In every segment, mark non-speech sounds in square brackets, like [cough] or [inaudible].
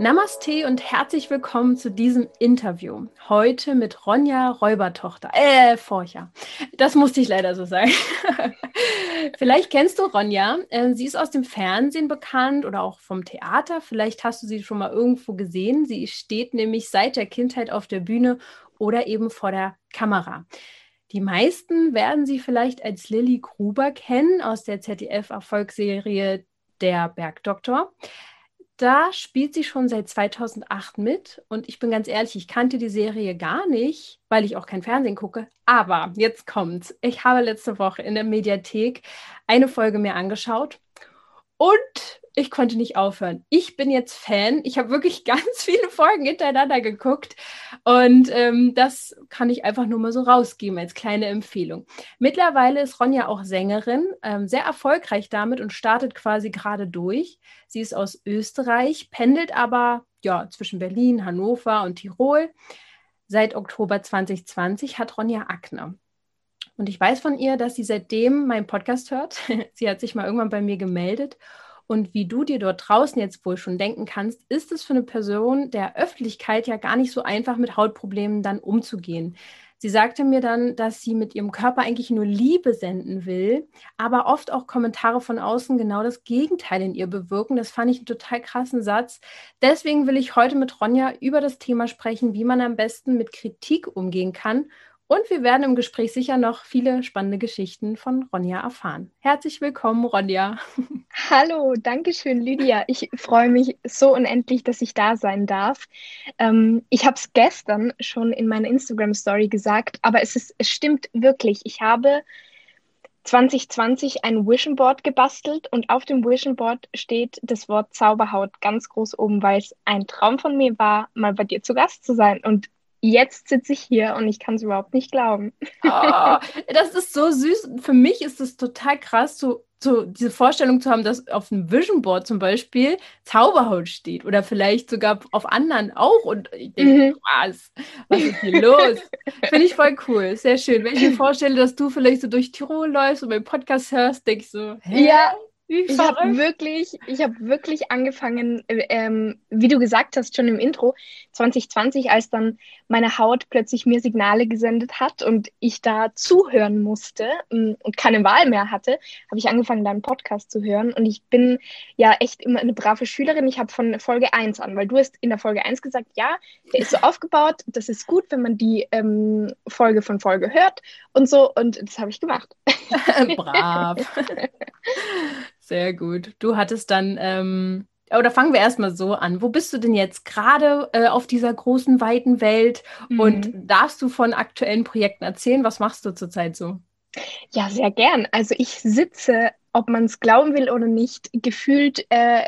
Namaste und herzlich willkommen zu diesem Interview. Heute mit Ronja Räubertochter. Äh, Forcher. Das musste ich leider so sagen. [laughs] Vielleicht kennst du Ronja. Ähm, sie ist aus dem Fernsehen bekannt oder auch vom Theater. Vielleicht hast du sie schon mal irgendwo gesehen. Sie steht nämlich seit der Kindheit auf der Bühne oder eben vor der Kamera. Die meisten werden sie vielleicht als Lilly Gruber kennen aus der ZDF-Erfolgsserie Der Bergdoktor da spielt sie schon seit 2008 mit und ich bin ganz ehrlich, ich kannte die Serie gar nicht, weil ich auch kein Fernsehen gucke. Aber jetzt kommt's. Ich habe letzte Woche in der Mediathek eine Folge mir angeschaut und ich konnte nicht aufhören. Ich bin jetzt Fan. Ich habe wirklich [laughs] ganz viele Folgen hintereinander geguckt und ähm, das kann ich einfach nur mal so rausgeben als kleine Empfehlung. Mittlerweile ist Ronja auch Sängerin, ähm, sehr erfolgreich damit und startet quasi gerade durch. Sie ist aus Österreich, pendelt aber ja zwischen Berlin, Hannover und Tirol. Seit Oktober 2020 hat Ronja Akne. Und ich weiß von ihr, dass sie seitdem meinen Podcast hört. [laughs] sie hat sich mal irgendwann bei mir gemeldet und wie du dir dort draußen jetzt wohl schon denken kannst, ist es für eine Person der Öffentlichkeit ja gar nicht so einfach, mit Hautproblemen dann umzugehen. Sie sagte mir dann, dass sie mit ihrem Körper eigentlich nur Liebe senden will, aber oft auch Kommentare von außen genau das Gegenteil in ihr bewirken. Das fand ich einen total krassen Satz. Deswegen will ich heute mit Ronja über das Thema sprechen, wie man am besten mit Kritik umgehen kann und wir werden im Gespräch sicher noch viele spannende Geschichten von Ronja erfahren. Herzlich willkommen, Ronja. [laughs] Hallo, danke schön, Lydia. Ich freue mich so unendlich, dass ich da sein darf. Ähm, ich habe es gestern schon in meiner Instagram-Story gesagt, aber es, ist, es stimmt wirklich. Ich habe 2020 ein Vision Board gebastelt und auf dem Vision Board steht das Wort Zauberhaut ganz groß oben, weil es ein Traum von mir war, mal bei dir zu Gast zu sein. Und jetzt sitze ich hier und ich kann es überhaupt nicht glauben. Oh, [laughs] das ist so süß. Für mich ist es total krass, so, so diese Vorstellung zu haben, dass auf einem Vision Board zum Beispiel Zauberhaut steht oder vielleicht sogar auf anderen auch. Und ich denke, mhm. was, was ist hier los? Finde ich voll cool, sehr schön. Wenn ich mir vorstelle, dass du vielleicht so durch Tirol läufst und meinen Podcast hörst, denke ich so, hä? Ja, ich habe wirklich, ich habe wirklich angefangen, äh, ähm, wie du gesagt hast, schon im Intro 2020, als dann meine Haut plötzlich mir Signale gesendet hat und ich da zuhören musste ähm, und keine Wahl mehr hatte, habe ich angefangen, deinen Podcast zu hören. Und ich bin ja echt immer eine brave Schülerin. Ich habe von Folge 1 an, weil du hast in der Folge 1 gesagt, ja, der ist so aufgebaut, das ist gut, wenn man die ähm, Folge von Folge hört und so. Und das habe ich gemacht. [laughs] Brav. [laughs] Sehr gut. Du hattest dann, ähm, oder fangen wir erstmal so an. Wo bist du denn jetzt gerade äh, auf dieser großen, weiten Welt? Mhm. Und darfst du von aktuellen Projekten erzählen? Was machst du zurzeit so? Ja, sehr gern. Also ich sitze, ob man es glauben will oder nicht, gefühlt äh,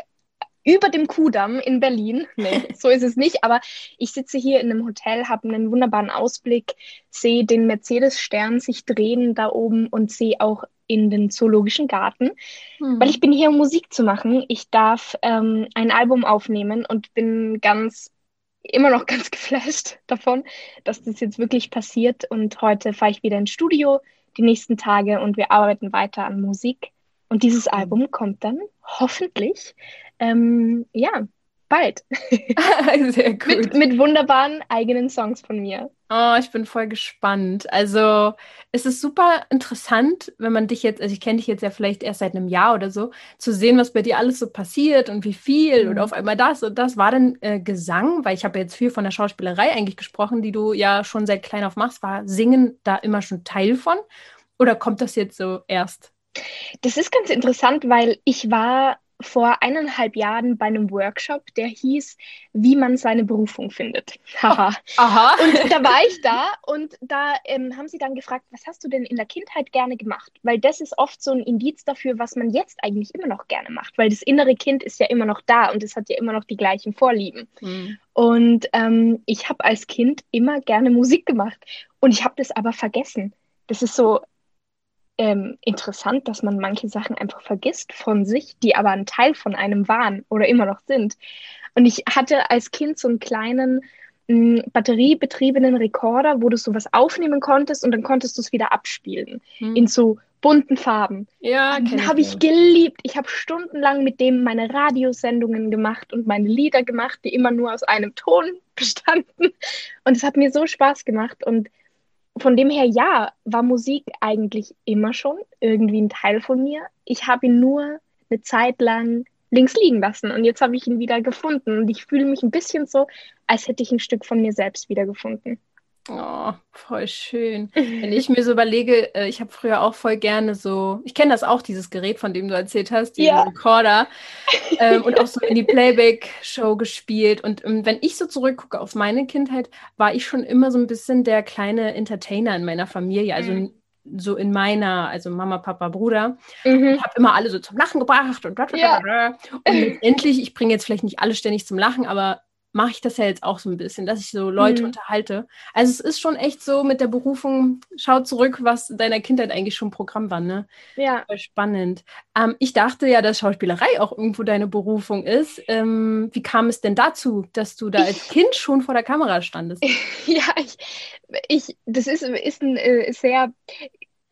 über dem Kudamm in Berlin. [laughs] Nee, so ist es nicht. Aber ich sitze hier in einem Hotel, habe einen wunderbaren Ausblick, sehe den Mercedes-Stern sich drehen da oben und sehe auch in den Zoologischen Garten, mhm. weil ich bin hier, um Musik zu machen. Ich darf ähm, ein Album aufnehmen und bin ganz, immer noch [laughs] ganz geflasht davon, dass das jetzt wirklich passiert. Und heute fahre ich wieder ins Studio die nächsten Tage und wir arbeiten weiter an Musik. Und dieses Album kommt dann hoffentlich, ähm, ja, bald. [laughs] Sehr gut. mit, mit wunderbaren eigenen Songs von mir. Oh, ich bin voll gespannt. Also, es ist super interessant, wenn man dich jetzt, also ich kenne dich jetzt ja vielleicht erst seit einem Jahr oder so, zu sehen, was bei dir alles so passiert und wie viel mhm. und auf einmal das und das. War denn äh, Gesang, weil ich habe jetzt viel von der Schauspielerei eigentlich gesprochen, die du ja schon seit klein auf machst, war Singen da immer schon Teil von? Oder kommt das jetzt so erst? Das ist ganz interessant, weil ich war vor eineinhalb Jahren bei einem Workshop, der hieß, wie man seine Berufung findet. Haha. Aha. Und da war ich da und da ähm, haben sie dann gefragt, was hast du denn in der Kindheit gerne gemacht? Weil das ist oft so ein Indiz dafür, was man jetzt eigentlich immer noch gerne macht, weil das innere Kind ist ja immer noch da und es hat ja immer noch die gleichen Vorlieben. Mhm. Und ähm, ich habe als Kind immer gerne Musik gemacht und ich habe das aber vergessen. Das ist so, ähm, interessant, dass man manche Sachen einfach vergisst von sich, die aber ein Teil von einem waren oder immer noch sind. Und ich hatte als Kind so einen kleinen m, batteriebetriebenen Rekorder, wo du sowas aufnehmen konntest und dann konntest du es wieder abspielen hm. in so bunten Farben. Ja, den habe ich geliebt. Ich habe stundenlang mit dem meine Radiosendungen gemacht und meine Lieder gemacht, die immer nur aus einem Ton [laughs] bestanden. Und es hat mir so Spaß gemacht. Und von dem her, ja, war Musik eigentlich immer schon irgendwie ein Teil von mir. Ich habe ihn nur eine Zeit lang links liegen lassen und jetzt habe ich ihn wieder gefunden und ich fühle mich ein bisschen so, als hätte ich ein Stück von mir selbst wiedergefunden. Oh, voll schön. Wenn [laughs] ich mir so überlege, äh, ich habe früher auch voll gerne so, ich kenne das auch, dieses Gerät, von dem du erzählt hast, diesen ja. Recorder [laughs] ähm, und auch so in die Playback-Show gespielt. Und ähm, wenn ich so zurückgucke auf meine Kindheit, war ich schon immer so ein bisschen der kleine Entertainer in meiner Familie. Also mhm. so in meiner, also Mama, Papa, Bruder. Mhm. habe immer alle so zum Lachen gebracht und, ja. und letztendlich, ich bringe jetzt vielleicht nicht alle ständig zum Lachen, aber mache ich das ja jetzt auch so ein bisschen, dass ich so Leute mhm. unterhalte. Also es ist schon echt so mit der Berufung, schau zurück, was in deiner Kindheit eigentlich schon Programm war, ne? Ja. Voll spannend. Ähm, ich dachte ja, dass Schauspielerei auch irgendwo deine Berufung ist. Ähm, wie kam es denn dazu, dass du da als Kind schon vor der Kamera standest? [laughs] ja, ich, ich das ist, ist ein äh, sehr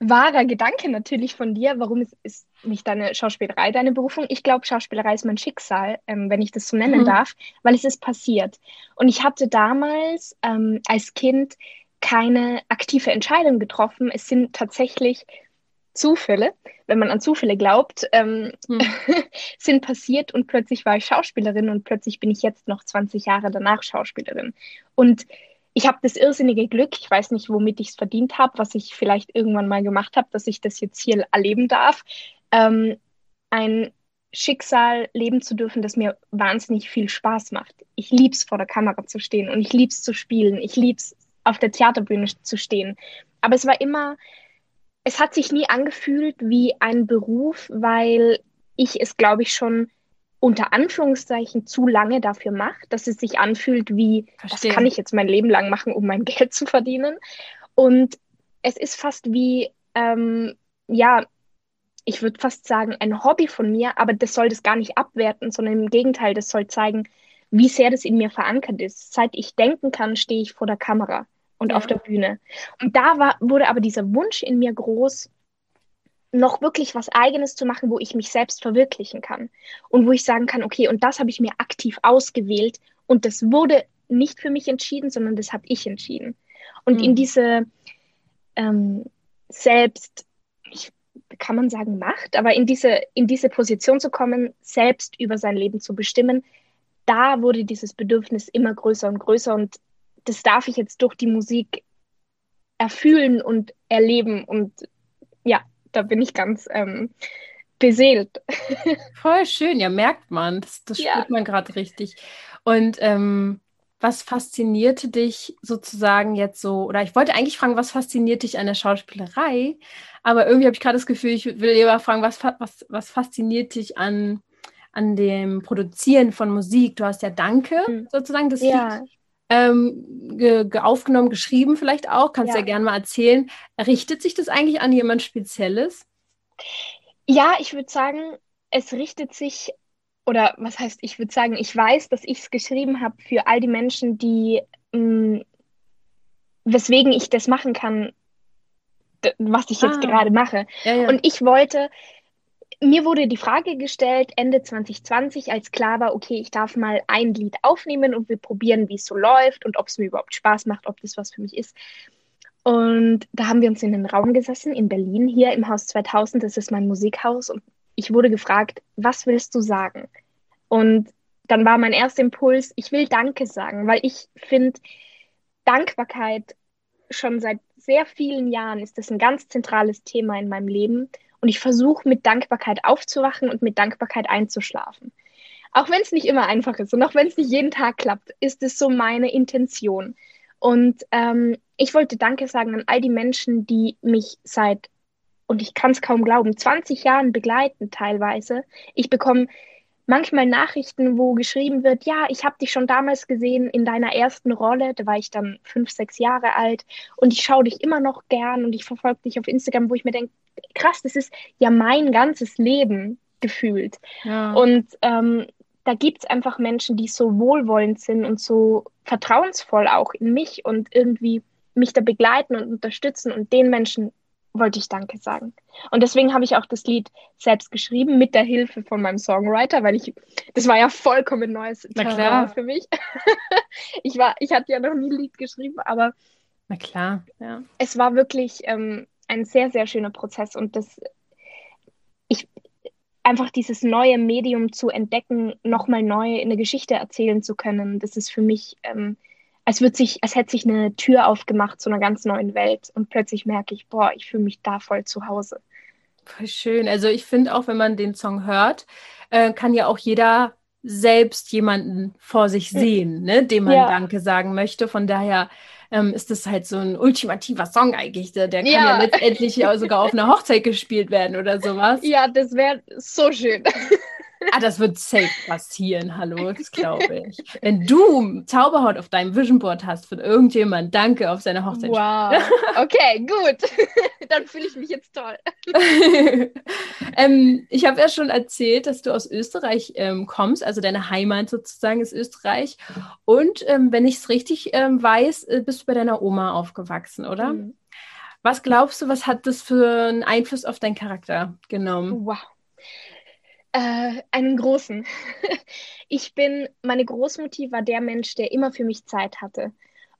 wahrer Gedanke natürlich von dir. Warum ist, ist nicht deine Schauspielerei deine Berufung? Ich glaube, Schauspielerei ist mein Schicksal, ähm, wenn ich das so nennen mhm. darf, weil es ist passiert. Und ich hatte damals ähm, als Kind keine aktive Entscheidung getroffen. Es sind tatsächlich Zufälle, wenn man an Zufälle glaubt, ähm, hm. [laughs] sind passiert und plötzlich war ich Schauspielerin und plötzlich bin ich jetzt noch 20 Jahre danach Schauspielerin. Und ich habe das irrsinnige Glück, ich weiß nicht, womit ich es verdient habe, was ich vielleicht irgendwann mal gemacht habe, dass ich das jetzt hier erleben darf, ähm, ein Schicksal leben zu dürfen, das mir wahnsinnig viel Spaß macht. Ich liebe es, vor der Kamera zu stehen und ich liebe es zu spielen. Ich liebe es, auf der Theaterbühne zu stehen. Aber es war immer, es hat sich nie angefühlt wie ein Beruf, weil ich es, glaube ich, schon unter Anführungszeichen zu lange dafür macht, dass es sich anfühlt wie, Verstehen. das kann ich jetzt mein Leben lang machen, um mein [laughs] Geld zu verdienen. Und es ist fast wie, ähm, ja, ich würde fast sagen, ein Hobby von mir, aber das soll das gar nicht abwerten, sondern im Gegenteil, das soll zeigen, wie sehr das in mir verankert ist. Seit ich denken kann, stehe ich vor der Kamera und ja. auf der Bühne. Und da war, wurde aber dieser Wunsch in mir groß, noch wirklich was Eigenes zu machen, wo ich mich selbst verwirklichen kann und wo ich sagen kann, okay, und das habe ich mir aktiv ausgewählt und das wurde nicht für mich entschieden, sondern das habe ich entschieden. Und mhm. in diese ähm, selbst, ich, kann man sagen Macht, aber in diese, in diese Position zu kommen, selbst über sein Leben zu bestimmen, da wurde dieses Bedürfnis immer größer und größer und das darf ich jetzt durch die Musik erfühlen und erleben und ja, da bin ich ganz ähm, beseelt. [laughs] Voll schön, ja, merkt man. Das, das ja. spürt man gerade richtig. Und ähm, was faszinierte dich sozusagen jetzt so, oder ich wollte eigentlich fragen, was fasziniert dich an der Schauspielerei, aber irgendwie habe ich gerade das Gefühl, ich will lieber fragen, was, was, was fasziniert dich an, an dem Produzieren von Musik? Du hast ja Danke mhm. sozusagen das ja. Lied ähm, ge, ge aufgenommen, geschrieben vielleicht auch. Kannst ja. ja gerne mal erzählen. Richtet sich das eigentlich an jemand Spezielles? Ja, ich würde sagen, es richtet sich, oder was heißt, ich würde sagen, ich weiß, dass ich es geschrieben habe für all die Menschen, die, mh, mm, weswegen ich das machen kann, was ich jetzt ah. gerade mache. Ja, ja. Und ich wollte mir wurde die Frage gestellt, Ende 2020, als klar war, okay, ich darf mal ein Lied aufnehmen und wir probieren, wie es so läuft und ob es mir überhaupt Spaß macht, ob das was für mich ist. Und da haben wir uns in den Raum gesessen in Berlin, hier im Haus 2000, das ist mein Musikhaus. Und ich wurde gefragt, was willst du sagen? Und dann war mein erster Impuls, ich will Danke sagen, weil ich finde, Dankbarkeit schon seit sehr vielen Jahren ist das ein ganz zentrales Thema in meinem Leben. Und ich versuche mit Dankbarkeit aufzuwachen und mit Dankbarkeit einzuschlafen. Auch wenn es nicht immer einfach ist und auch wenn es nicht jeden Tag klappt, ist es so meine Intention. Und ähm, ich wollte Danke sagen an all die Menschen, die mich seit, und ich kann es kaum glauben, 20 Jahren begleiten teilweise. Ich bekomme manchmal Nachrichten, wo geschrieben wird, ja, ich habe dich schon damals gesehen in deiner ersten Rolle, da war ich dann fünf, sechs Jahre alt und ich schaue dich immer noch gern und ich verfolge dich auf Instagram, wo ich mir denke, krass, das ist ja mein ganzes Leben gefühlt. Ja. Und ähm, da gibt es einfach Menschen, die so wohlwollend sind und so vertrauensvoll auch in mich und irgendwie mich da begleiten und unterstützen und den Menschen wollte ich Danke sagen. Und deswegen habe ich auch das Lied selbst geschrieben mit der Hilfe von meinem Songwriter, weil ich, das war ja vollkommen neues Terrain für mich. [laughs] ich war, ich hatte ja noch nie ein Lied geschrieben, aber na klar, ja. Es war wirklich ähm, ein sehr, sehr schöner Prozess und das, ich, einfach dieses neue Medium zu entdecken, nochmal neu eine Geschichte erzählen zu können, das ist für mich ähm, als würde sich, als hätte sich eine Tür aufgemacht zu einer ganz neuen Welt und plötzlich merke ich, boah, ich fühle mich da voll zu Hause. Voll schön. Also ich finde auch, wenn man den Song hört, äh, kann ja auch jeder selbst jemanden vor sich hm. sehen, ne, dem man ja. Danke sagen möchte. Von daher ähm, ist das halt so ein ultimativer Song eigentlich. Der, der kann ja, ja letztendlich sogar auf einer Hochzeit gespielt werden oder sowas. Ja, das wäre so schön. [laughs] Ah, das wird safe passieren, hallo, das glaube ich. Wenn du Zauberhaut auf deinem Vision Board hast von irgendjemand, danke auf seiner Hochzeit. Wow. Okay, gut. [laughs] Dann fühle ich mich jetzt toll. [laughs] ähm, ich habe ja schon erzählt, dass du aus Österreich ähm, kommst, also deine Heimat sozusagen ist Österreich. Und ähm, wenn ich es richtig ähm, weiß, äh, bist du bei deiner Oma aufgewachsen, oder? Mhm. Was glaubst du, was hat das für einen Einfluss auf deinen Charakter genommen? Wow. Äh, einen großen. [laughs] ich bin, meine Großmutti war der Mensch, der immer für mich Zeit hatte.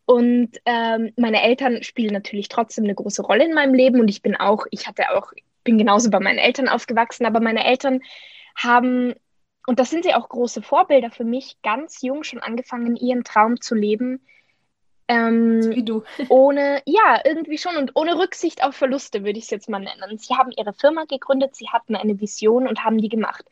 Und ähm, meine Eltern spielen natürlich trotzdem eine große Rolle in meinem Leben und ich bin auch, ich hatte auch, bin genauso bei meinen Eltern aufgewachsen, aber meine Eltern haben, und das sind sie auch große Vorbilder für mich, ganz jung schon angefangen, ihren Traum zu leben, ähm, Wie du. [laughs] ohne, ja, irgendwie schon und ohne Rücksicht auf Verluste, würde ich es jetzt mal nennen. Sie haben ihre Firma gegründet, sie hatten eine Vision und haben die gemacht.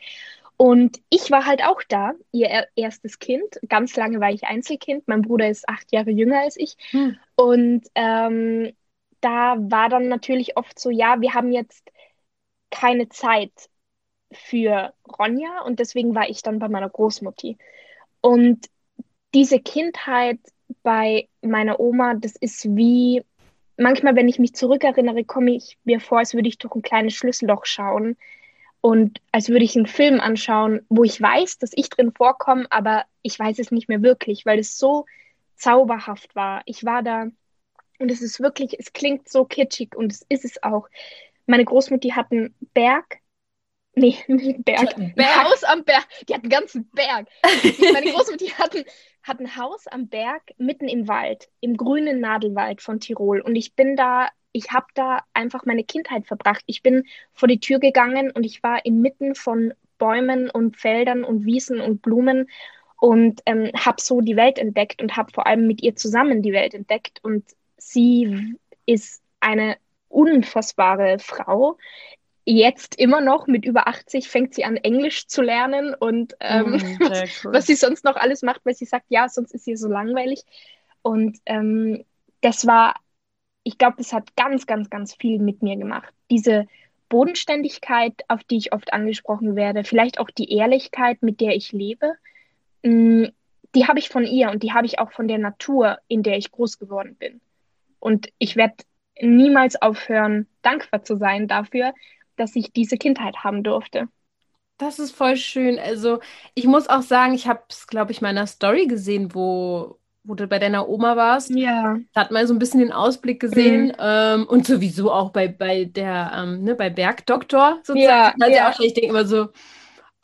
Und ich war halt auch da, ihr erstes Kind. Ganz lange war ich Einzelkind. Mein Bruder ist acht Jahre jünger als ich. Hm. Und ähm, da war dann natürlich oft so, ja, wir haben jetzt keine Zeit für Ronja und deswegen war ich dann bei meiner Großmutti. Und diese Kindheit bei meiner Oma, das ist wie, manchmal, wenn ich mich zurückerinnere, komme ich mir vor, als würde ich durch ein kleines Schlüsselloch schauen und als würde ich einen Film anschauen, wo ich weiß, dass ich drin vorkomme, aber ich weiß es nicht mehr wirklich, weil es so zauberhaft war. Ich war da und es ist wirklich, es klingt so kitschig und es ist es auch. Meine Großmutter hat einen Berg Nee, [laughs] nicht Berg. Ein Haus am Berg. Die hat einen ganzen Berg. [laughs] Meine Großmutter hat ein, hat ein Haus am Berg mitten im Wald, im grünen Nadelwald von Tirol. Und ich bin da, ich habe da einfach meine Kindheit verbracht. Ich bin vor die Tür gegangen und ich war inmitten von Bäumen und Feldern und Wiesen und Blumen und ähm, habe so die Welt entdeckt und habe vor allem mit ihr zusammen die Welt entdeckt. Und sie ist eine unfassbare Frau, jetzt immer noch mit über 80 fängt sie an, Englisch zu lernen und ähm, mm, [laughs] cool. was sie sonst noch alles macht, weil sie sagt, ja, sonst ist sie so langweilig. Und ähm, das war, ich glaube, das hat ganz, ganz, ganz viel mit mir gemacht. Diese Bodenständigkeit, auf die ich oft angesprochen werde, vielleicht auch die Ehrlichkeit, mit der ich lebe, mh, mm, die habe ich von ihr und die habe ich auch von der Natur, in der ich groß geworden bin. Und ich werde niemals aufhören, dankbar zu sein dafür, dass ich diese Kindheit haben durfte. Das ist voll schön. Also ich muss auch sagen, ich habe es, glaube ich, meiner Story gesehen, wo, wo du bei deiner Oma warst. Ja. Da hat man so ein bisschen den Ausblick gesehen. Mhm. Ähm, und sowieso auch bei, bei der, ähm, ne, bei Bergdoktor sozusagen. Ja, also ja. Auch, ich denke immer so,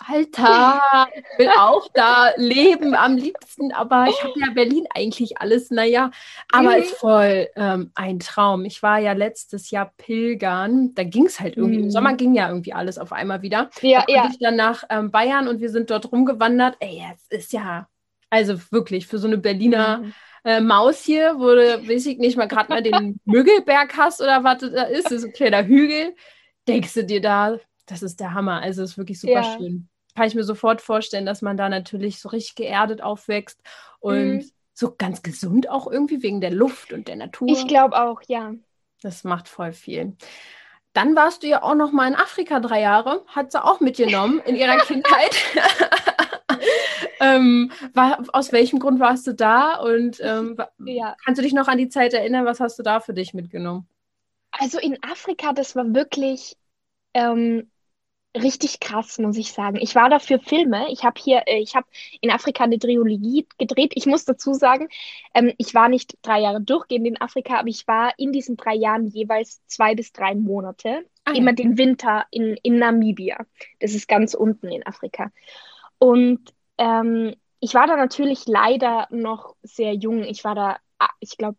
Alter, ich will auch da leben am liebsten, aber ich habe ja Berlin eigentlich alles, naja, aber mhm. ist voll ähm, ein Traum. Ich war ja letztes Jahr pilgern, da ging es halt irgendwie, mhm. im Sommer ging ja irgendwie alles auf einmal wieder. Ja, da ja. ich dann nach ähm, Bayern und wir sind dort rumgewandert. Ey, es ist ja, also wirklich, für so eine Berliner mhm. äh, Maus hier, wo du, weiß ich nicht, mal gerade mal den Müggelberg hast oder was da ist, das ist ein kleiner Hügel, denkst du dir da, das ist der Hammer. Also es ist wirklich super ja. schön. Kann ich mir sofort vorstellen, dass man da natürlich so richtig geerdet aufwächst und mhm. so ganz gesund auch irgendwie wegen der Luft und der Natur. Ich glaube auch, ja. Das macht voll viel. dann warst du ja auch noch mal in Afrika drei Jahre, hat sie auch mitgenommen in ihrer [laughs] Kindheit. [laughs] ähm, war, aus welchem Grund warst du da und ähm, ja. kannst du dich noch an die Zeit erinnern? Was hast du da für dich mitgenommen? Also in Afrika, das war wirklich ähm, richtig krass, muss ich sagen. Ich war da für Filme. Ich habe hier, äh, ich habe in Afrika eine Trilogie gedreht. Ich muss dazu sagen, ähm, ich war nicht drei Jahre durchgehend in Afrika, aber ich war in diesen drei Jahren jeweils zwei bis drei Monate. Ah, immer den Winter in, in Namibia. Das ist ganz unten in Afrika. Und ähm, ich war da natürlich leider noch sehr jung. Ich war da, ah, ich glaube,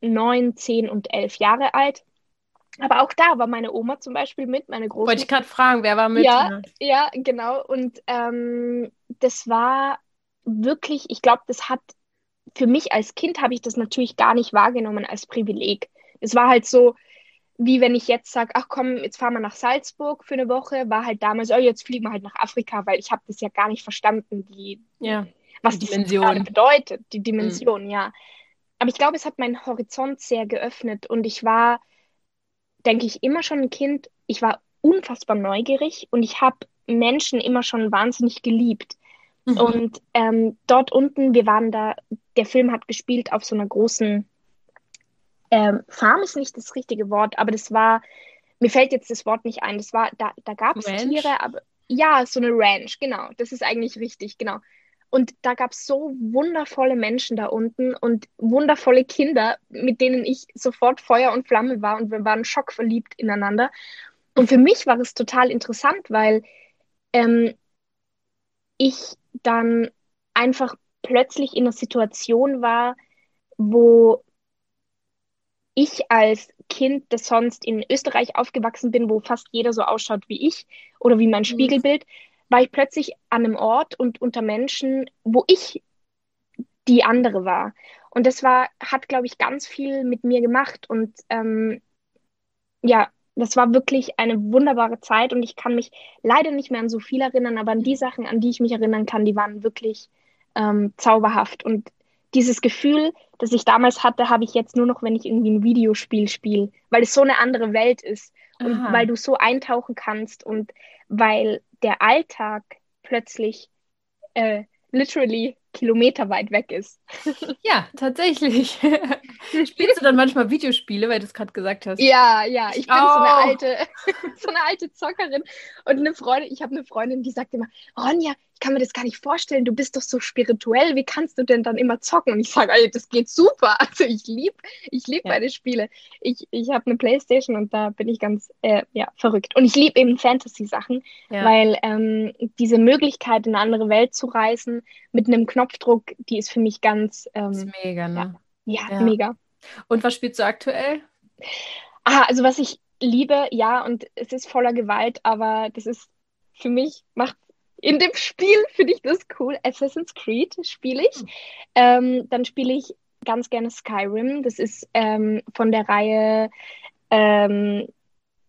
neun, zehn und elf Jahre alt. Aber auch da war meine Oma zum Beispiel mit, meine Großmutter. Wollte ich gerade fragen, wer war mit? Ja, ja, genau. Und ähm, das war wirklich, ich glaube, das hat für mich als Kind habe ich das natürlich gar nicht wahrgenommen als Privileg. Es war halt so, wie wenn ich jetzt sage, ach komm, jetzt fahren wir nach Salzburg für eine Woche, war halt damals, oh, jetzt fliegen wir halt nach Afrika, weil ich habe das ja gar nicht verstanden, die, ja, was die Dimension bedeutet, die Dimension, mhm. ja. Aber ich glaube, es hat meinen Horizont sehr geöffnet und ich war denke ich, immer schon ein Kind, ich war unfassbar neugierig und ich habe Menschen immer schon wahnsinnig geliebt. Mhm. Und ähm, dort unten, wir waren da, der Film hat gespielt auf so einer großen ähm, Farm, ist nicht das richtige Wort, aber das war, mir fällt jetzt das Wort nicht ein, das war, da, da gab es Tiere, aber ja, so eine Ranch, genau, das ist eigentlich richtig, genau. Und da gab es so wundervolle Menschen da unten und wundervolle Kinder, mit denen ich sofort Feuer und Flamme war und wir waren schockverliebt ineinander. Und für mich war es total interessant, weil ähm, ich dann einfach plötzlich in einer Situation war, wo ich als Kind, das sonst in Österreich aufgewachsen bin, wo fast jeder so ausschaut wie ich oder wie mein mhm. Spiegelbild, war ich plötzlich an einem Ort und unter Menschen, wo ich die andere war. Und das war, hat, glaube ich, ganz viel mit mir gemacht. Und ähm, ja, das war wirklich eine wunderbare Zeit und ich kann mich leider nicht mehr an so viel erinnern, aber an die Sachen, an die ich mich erinnern kann, die waren wirklich ähm, zauberhaft. Und dieses Gefühl, das ich damals hatte, habe ich jetzt nur noch, wenn ich irgendwie ein Videospiel spiele, weil es so eine andere Welt ist und Aha. weil du so eintauchen kannst und weil der Alltag plötzlich äh, literally kilometerweit weg ist. Ja, tatsächlich. [laughs] Spielst du dann manchmal Videospiele, weil du es gerade gesagt hast? Ja, ja. Ich bin oh. so eine alte, [laughs] so eine alte Zockerin. Und eine Freundin, ich habe eine Freundin, die sagt immer, Ronja, ich kann mir das gar nicht vorstellen, du bist doch so spirituell, wie kannst du denn dann immer zocken? Und ich sage, das geht super. [laughs] Also ich liebe ich lieb ja. meine Spiele. Ich, ich habe eine Playstation und da bin ich ganz äh, ja, verrückt. Und ich liebe eben Fantasy-Sachen, ja. weil ähm, diese Möglichkeit, in eine andere Welt zu reisen, mit einem Knopfdruck, die ist für mich ganz... Ähm, ist mega, ne? Ja, ja, mega. Und was spielst du aktuell? Ah, also was ich liebe, ja, und es ist voller Gewalt, aber das ist für mich, macht in dem Spiel [laughs] finde ich das cool. Assassin's Creed spiele ich. Mhm. Ähm, dann spiele ich ganz gerne Skyrim. Das ist ähm, von der Reihe ähm,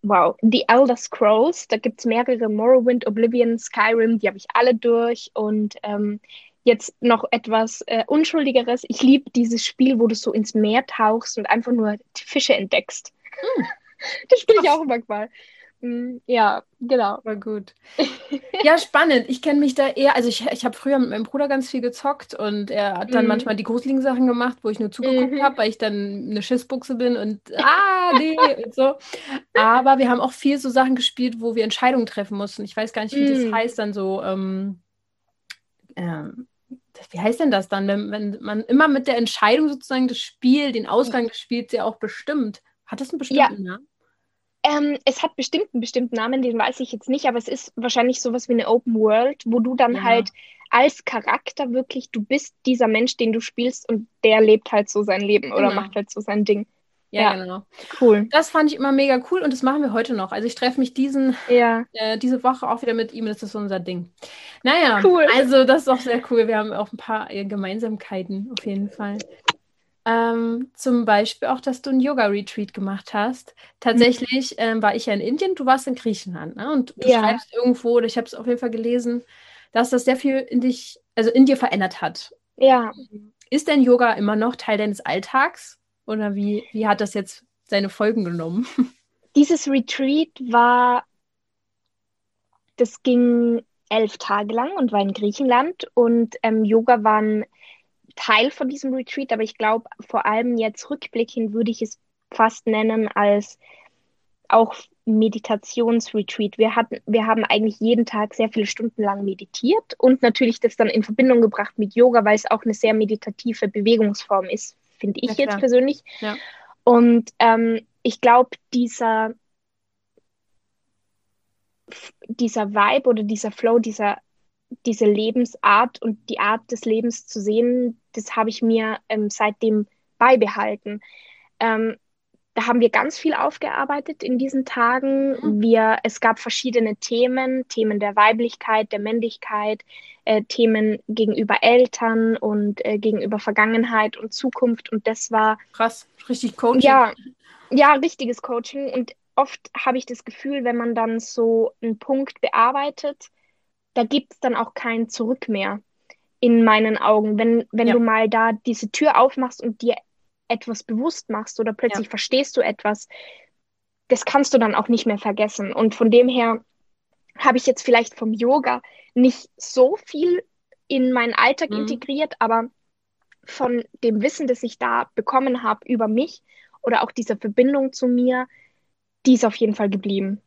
wow, The Elder Scrolls. Da gibt es mehrere Morrowind, Oblivion, Skyrim, die habe ich alle durch. Und ähm, jetzt noch etwas äh, Unschuldigeres. Ich liebe dieses Spiel, wo du so ins Meer tauchst und einfach nur Fische entdeckst. Hm. [laughs] Das spiele ich auch manchmal. Mm, ja, genau. War gut. [laughs] Ja, spannend. Ich kenne mich da eher, also ich, ich habe früher mit meinem Bruder ganz viel gezockt und er hat dann mhm. manchmal die gruseligen Sachen gemacht, wo ich nur zugeguckt mhm. habe, weil ich dann eine Schissbuchse bin und ah, nee und so. Aber wir haben auch viel so Sachen gespielt, wo wir Entscheidungen treffen mussten. Ich weiß gar nicht, wie mhm. das heißt, dann so, ähm, ähm, wie heißt denn das dann, wenn, wenn man immer mit der Entscheidung sozusagen das Spiel, den Ausgang des Spiels ja auch bestimmt. Hat das einen bestimmten ja. Namen? Ähm, es hat bestimmt einen bestimmten Namen, den weiß ich jetzt nicht, aber es ist wahrscheinlich sowas wie eine Open World, wo du dann ja. halt als Charakter wirklich, du bist dieser Mensch, den du spielst und der lebt halt so sein Leben genau. oder macht halt so sein Ding. Ja, ja, genau. Cool. Das fand ich immer mega cool und das machen wir heute noch. Also ich treffe mich diesen, ja. äh, diese Woche auch wieder mit ihm. Das ist unser Ding. Naja, cool. also das ist auch sehr cool. Wir haben auch ein paar äh, Gemeinsamkeiten auf jeden Fall. Ähm, zum Beispiel auch, dass du ein Yoga-Retreat gemacht hast. Tatsächlich mhm. ähm, war ich ja in Indien, du warst in Griechenland. Ne? Und du ja. schreibst irgendwo, oder ich habe es auf jeden Fall gelesen, dass das sehr viel in dich, also in dir verändert hat. Ja. Ist denn Yoga immer noch Teil deines Alltags? Oder wie, wie hat das jetzt seine Folgen genommen? [laughs] Dieses Retreat war, das ging elf Tage lang und war in Griechenland und ähm, Yoga war ein Teil von diesem Retreat, aber ich glaube, vor allem jetzt rückblickend würde ich es fast nennen als auch Meditationsretreat. Wir hatten, wir haben eigentlich jeden Tag sehr viele Stunden lang meditiert und natürlich das dann in Verbindung gebracht mit Yoga, weil es auch eine sehr meditative Bewegungsform ist, finde ich ja, jetzt persönlich. Ja. Und ähm, ich glaube, dieser, dieser Vibe oder dieser Flow, dieser, diese Lebensart und die Art des Lebens zu sehen, das habe ich mir ähm, seitdem beibehalten. Ähm, da haben wir ganz viel aufgearbeitet in diesen Tagen. Mhm. Wir, es gab verschiedene Themen, Themen der Weiblichkeit, der Männlichkeit, äh, Themen gegenüber Eltern und äh, gegenüber Vergangenheit und Zukunft. Und das war krass, richtig Coaching. Ja, ja, richtiges Coaching. Und oft habe ich das Gefühl, wenn man dann so einen Punkt bearbeitet, da gibt es dann auch kein Zurück mehr in meinen Augen. Wenn, wenn ja. du mal da diese Tür aufmachst und dir etwas bewusst machst oder plötzlich ja. verstehst du etwas, das kannst du dann auch nicht mehr vergessen. Und von dem her habe ich jetzt vielleicht vom Yoga nicht so viel in meinen Alltag mhm. integriert, aber von dem Wissen, das ich da bekommen habe über mich oder auch dieser Verbindung zu mir, die ist auf jeden Fall geblieben.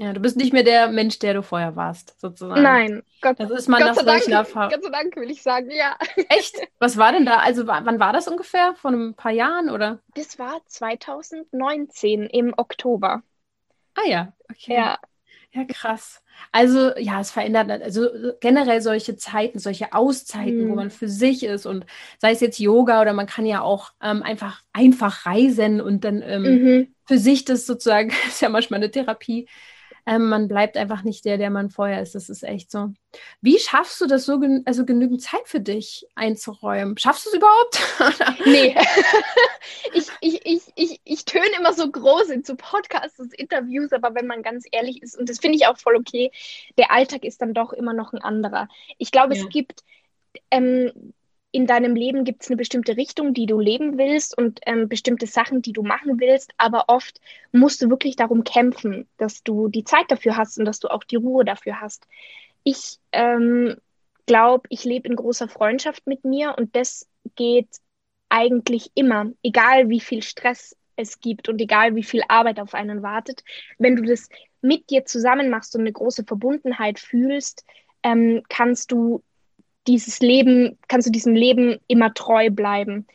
Ja, du bist nicht mehr der Mensch, der du vorher warst, sozusagen. Nein, Gott, das ist man Gott solchen Erfahrungen. Gott sei Dank, will ich sagen, ja. [laughs] Echt? Was war denn da? Also, wann war das ungefähr? Vor ein paar Jahren, oder? Das war 2019 im Oktober. Ah ja, okay. Ja. Ja, krass. Also, ja, es verändert, also generell solche Zeiten, solche Auszeiten, mhm. wo man für sich ist und sei es jetzt Yoga oder man kann ja auch ähm, einfach, einfach reisen und dann ähm, mhm. für sich das sozusagen, [laughs] ist ja manchmal eine Therapie, ähm, man bleibt einfach nicht der, der man vorher ist. Das ist echt so. Wie schaffst du das so, gen also genügend Zeit für dich einzuräumen? Schaffst du es überhaupt? [laughs] nee. [laughs] ich, ich, ich, ich, ich töne immer so groß in so Podcasts und Interviews, aber wenn man ganz ehrlich ist, und das finde ich auch voll okay, der Alltag ist dann doch immer noch ein anderer. Ich glaube, ja. es gibt ähm, in deinem Leben gibt es eine bestimmte Richtung, die du leben willst und ähm, bestimmte Sachen, die du machen willst, aber oft musst du wirklich darum kämpfen, dass du die Zeit dafür hast und dass du auch die Ruhe dafür hast. Ich ähm, glaube, ich lebe in großer Freundschaft mit mir und das geht eigentlich immer, egal wie viel Stress es gibt und egal wie viel Arbeit auf einen wartet. Wenn du das mit dir zusammen machst und eine große Verbundenheit fühlst, ähm, kannst du dieses Leben, kannst du diesem Leben immer treu bleiben.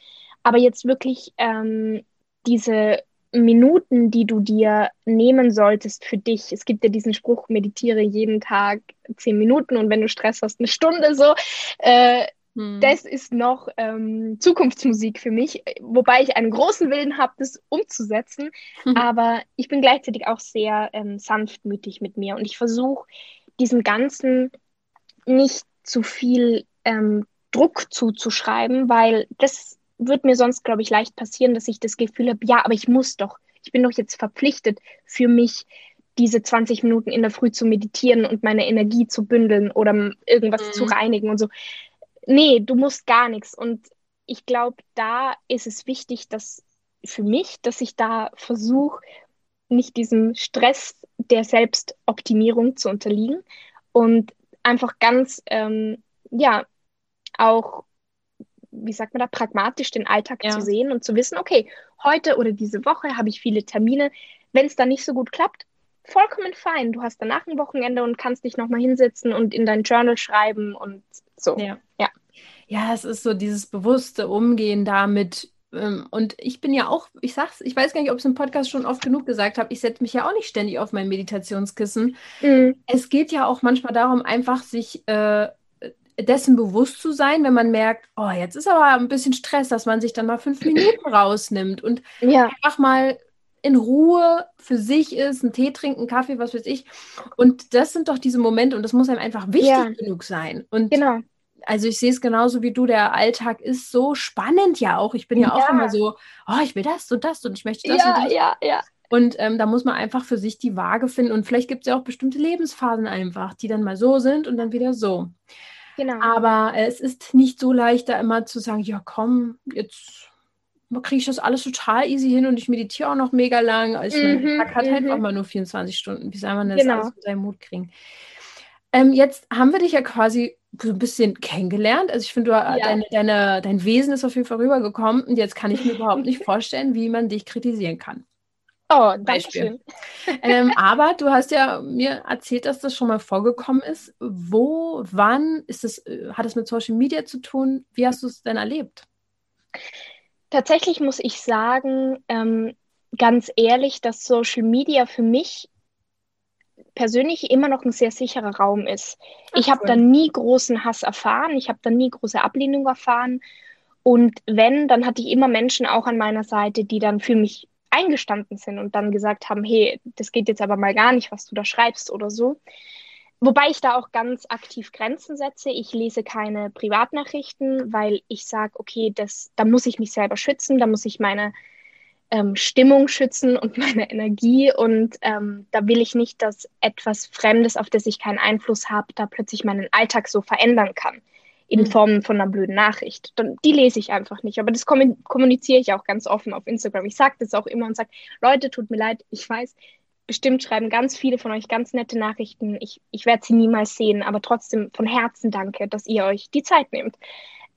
Aber jetzt wirklich ähm, diese Minuten, die du dir nehmen solltest für dich. Es gibt ja diesen Spruch, meditiere jeden Tag zehn Minuten und wenn du Stress hast, eine Stunde so. Äh, hm. Das ist noch ähm, Zukunftsmusik für mich, wobei ich einen großen Willen habe, das umzusetzen. Hm. Aber ich bin gleichzeitig auch sehr ähm, sanftmütig mit mir und ich versuche diesem Ganzen nicht zu viel ähm, Druck zuzuschreiben, weil das wird mir sonst, glaube ich, leicht passieren, dass ich das Gefühl habe, ja, aber ich muss doch, ich bin doch jetzt verpflichtet, für mich diese 20 Minuten in der Früh zu meditieren und meine Energie zu bündeln oder irgendwas mhm. zu reinigen und so. Nee, du musst gar nichts. Und ich glaube, da ist es wichtig, dass für mich, dass ich da versuche, nicht diesem Stress der Selbstoptimierung zu unterliegen und einfach ganz, ähm, ja, auch, wie sagt man da, pragmatisch den Alltag ja. zu sehen und zu wissen, okay, heute oder diese Woche habe ich viele Termine. Wenn es dann nicht so gut klappt, vollkommen fein. Du hast danach ein Wochenende und kannst dich nochmal hinsetzen und in dein Journal schreiben und so. Ja. ja. Ja, es ist so dieses bewusste Umgehen damit, und ich bin ja auch, ich sag's, ich weiß gar nicht, ob ich es im Podcast schon oft genug gesagt habe, ich setze mich ja auch nicht ständig auf mein Meditationskissen. Mhm. Es geht ja auch manchmal darum, einfach sich äh, dessen bewusst zu sein, wenn man merkt, oh, jetzt ist aber ein bisschen Stress, dass man sich dann mal fünf Minuten rausnimmt und ja. einfach mal in Ruhe für sich ist, einen Tee trinken, einen Kaffee, was weiß ich. Und das sind doch diese Momente und das muss einem einfach wichtig ja. genug sein. Und genau also ich sehe es genauso wie du, der Alltag ist so spannend ja auch. Ich bin ja, ja auch immer so, oh, ich will das und das und ich möchte das ja, und das. Ja, ja, Und ähm, da muss man einfach für sich die Waage finden. Und vielleicht gibt es ja auch bestimmte Lebensphasen einfach, die dann mal so sind und dann wieder so. Genau. Aber es ist nicht so leicht, da immer zu sagen, ja komm, jetzt kriege ich das alles total easy hin und ich meditiere auch noch mega lang. Also Mhm, Tag hat halt mhm. auch mal nur 24 Stunden. Wie soll man das Genau. alles unter seinen Mut kriegen? Ähm, jetzt haben wir dich ja quasi so ein bisschen kennengelernt. Also ich finde, du, Ja. deine, deine, dein Wesen ist auf jeden Fall rübergekommen und jetzt kann ich mir überhaupt nicht [laughs] vorstellen, wie man dich kritisieren kann. Oh, Beispiel. schön. [laughs] Ähm, aber du hast ja mir erzählt, dass das schon mal vorgekommen ist. Wo, wann ist das, äh, hat es mit Social Media zu tun? Wie hast du es denn erlebt? Tatsächlich muss ich sagen, ähm, ganz ehrlich, dass Social Media für mich persönlich immer noch ein sehr sicherer Raum ist. Ich habe cool. da nie großen Hass erfahren, ich habe da nie große Ablehnung erfahren. Und wenn, dann hatte ich immer Menschen auch an meiner Seite, die dann für mich eingestanden sind und dann gesagt haben, hey, das geht jetzt aber mal gar nicht, was du da schreibst oder so. Wobei ich da auch ganz aktiv Grenzen setze. Ich lese keine Privatnachrichten, weil ich sage, okay, das, da muss ich mich selber schützen, da muss ich meine ähm, Stimmung schützen und [laughs] meine Energie. Und ähm, da will ich nicht, dass etwas Fremdes, auf das ich keinen Einfluss habe, da plötzlich meinen Alltag so verändern kann. In Mhm. Form von einer blöden Nachricht. Die lese ich einfach nicht. Aber das kommun- kommuniziere ich auch ganz offen auf Instagram. Ich sage das auch immer und sage, Leute, tut mir leid, ich weiß, bestimmt schreiben ganz viele von euch ganz nette Nachrichten. Ich, ich werde sie niemals sehen, aber trotzdem von Herzen danke, dass ihr euch die Zeit nehmt.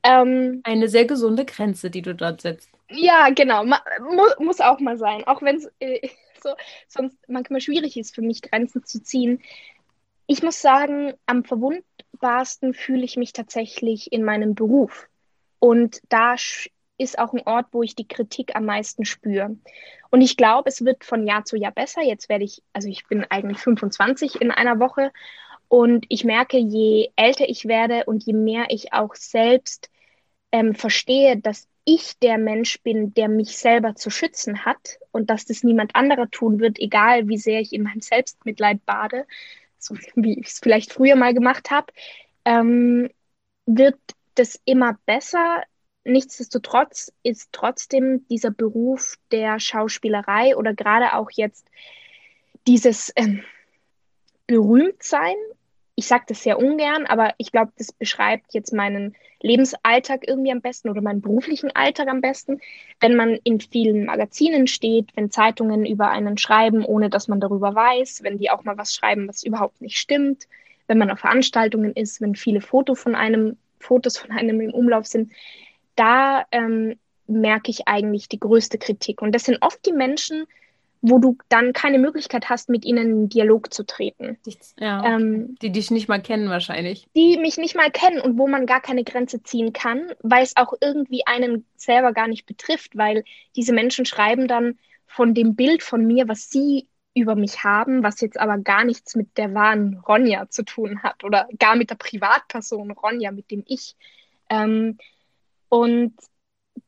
Ähm, Eine sehr gesunde Grenze, die du dort setzt. Ja, genau. Ma mu muss auch mal sein. Auch wenn es äh, [laughs] so, sonst manchmal schwierig ist für mich, Grenzen zu ziehen. Ich muss sagen, am verwundbarsten fühle ich mich tatsächlich in meinem Beruf. Und da ist auch ein Ort, wo ich die Kritik am meisten spüre. Und ich glaube, es wird von Jahr zu Jahr besser. Jetzt werde ich, also ich bin eigentlich 25 in einer Woche. Und ich merke, je älter ich werde und je mehr ich auch selbst ähm, verstehe, dass ich der Mensch bin, der mich selber zu schützen hat und dass das niemand anderer tun wird, egal wie sehr ich in meinem Selbstmitleid bade, so [laughs] wie ich es vielleicht früher mal gemacht habe, ähm, wird das immer besser. Nichtsdestotrotz ist trotzdem dieser Beruf der Schauspielerei oder gerade auch jetzt dieses ähm, Berühmtsein. Ich sage das sehr ungern, aber ich glaube, das beschreibt jetzt meinen Lebensalltag irgendwie am besten oder meinen beruflichen Alltag am besten, wenn man in vielen Magazinen steht, wenn Zeitungen über einen schreiben, ohne dass man darüber weiß, wenn die auch mal was schreiben, was überhaupt nicht stimmt, wenn man auf Veranstaltungen ist, wenn viele Foto von einem, Fotos von einem im Umlauf sind, da ähm, merke ich eigentlich die größte Kritik. Und das sind oft die Menschen, wo du dann keine Möglichkeit hast, mit ihnen in Dialog zu treten. Ja. Ähm, die dich nicht mal kennen wahrscheinlich. die mich nicht mal kennen und wo man gar keine Grenze ziehen kann, weil es auch irgendwie einen selber gar nicht betrifft, weil diese Menschen schreiben dann von dem Bild von mir, was sie über mich haben, was jetzt aber gar nichts mit der wahren Ronja zu tun hat oder gar mit der Privatperson Ronja, mit dem ich. Ähm, und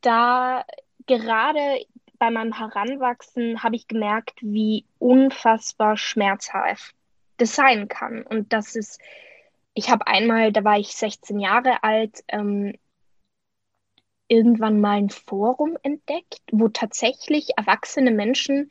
da gerade bei meinem Heranwachsen habe ich gemerkt, wie unfassbar schmerzhaft das sein kann. Und das ist, ich habe einmal, da war ich 16 Jahre alt, ähm, irgendwann mal ein Forum entdeckt, wo tatsächlich erwachsene Menschen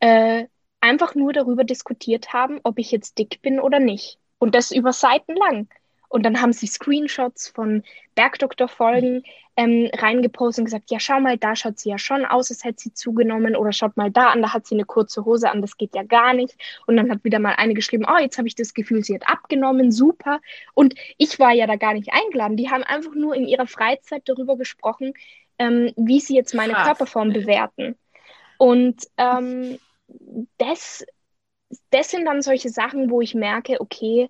äh, einfach nur darüber diskutiert haben, ob ich jetzt dick bin oder nicht. Und das über Seiten lang. Und dann haben sie Screenshots von Bergdoktor-Folgen ähm, reingepostet und gesagt, ja, schau mal, da schaut sie ja schon aus, als hätte sie zugenommen. Oder schaut mal da an, da hat sie eine kurze Hose an, das geht ja gar nicht. Und dann hat wieder mal eine geschrieben, oh, jetzt habe ich das Gefühl, sie hat abgenommen, super. Und ich war ja da gar nicht eingeladen. Die haben einfach nur in ihrer Freizeit darüber gesprochen, ähm, wie sie jetzt meine Krass. Körperform bewerten. Und ähm, das, das sind dann solche Sachen, wo ich merke, okay,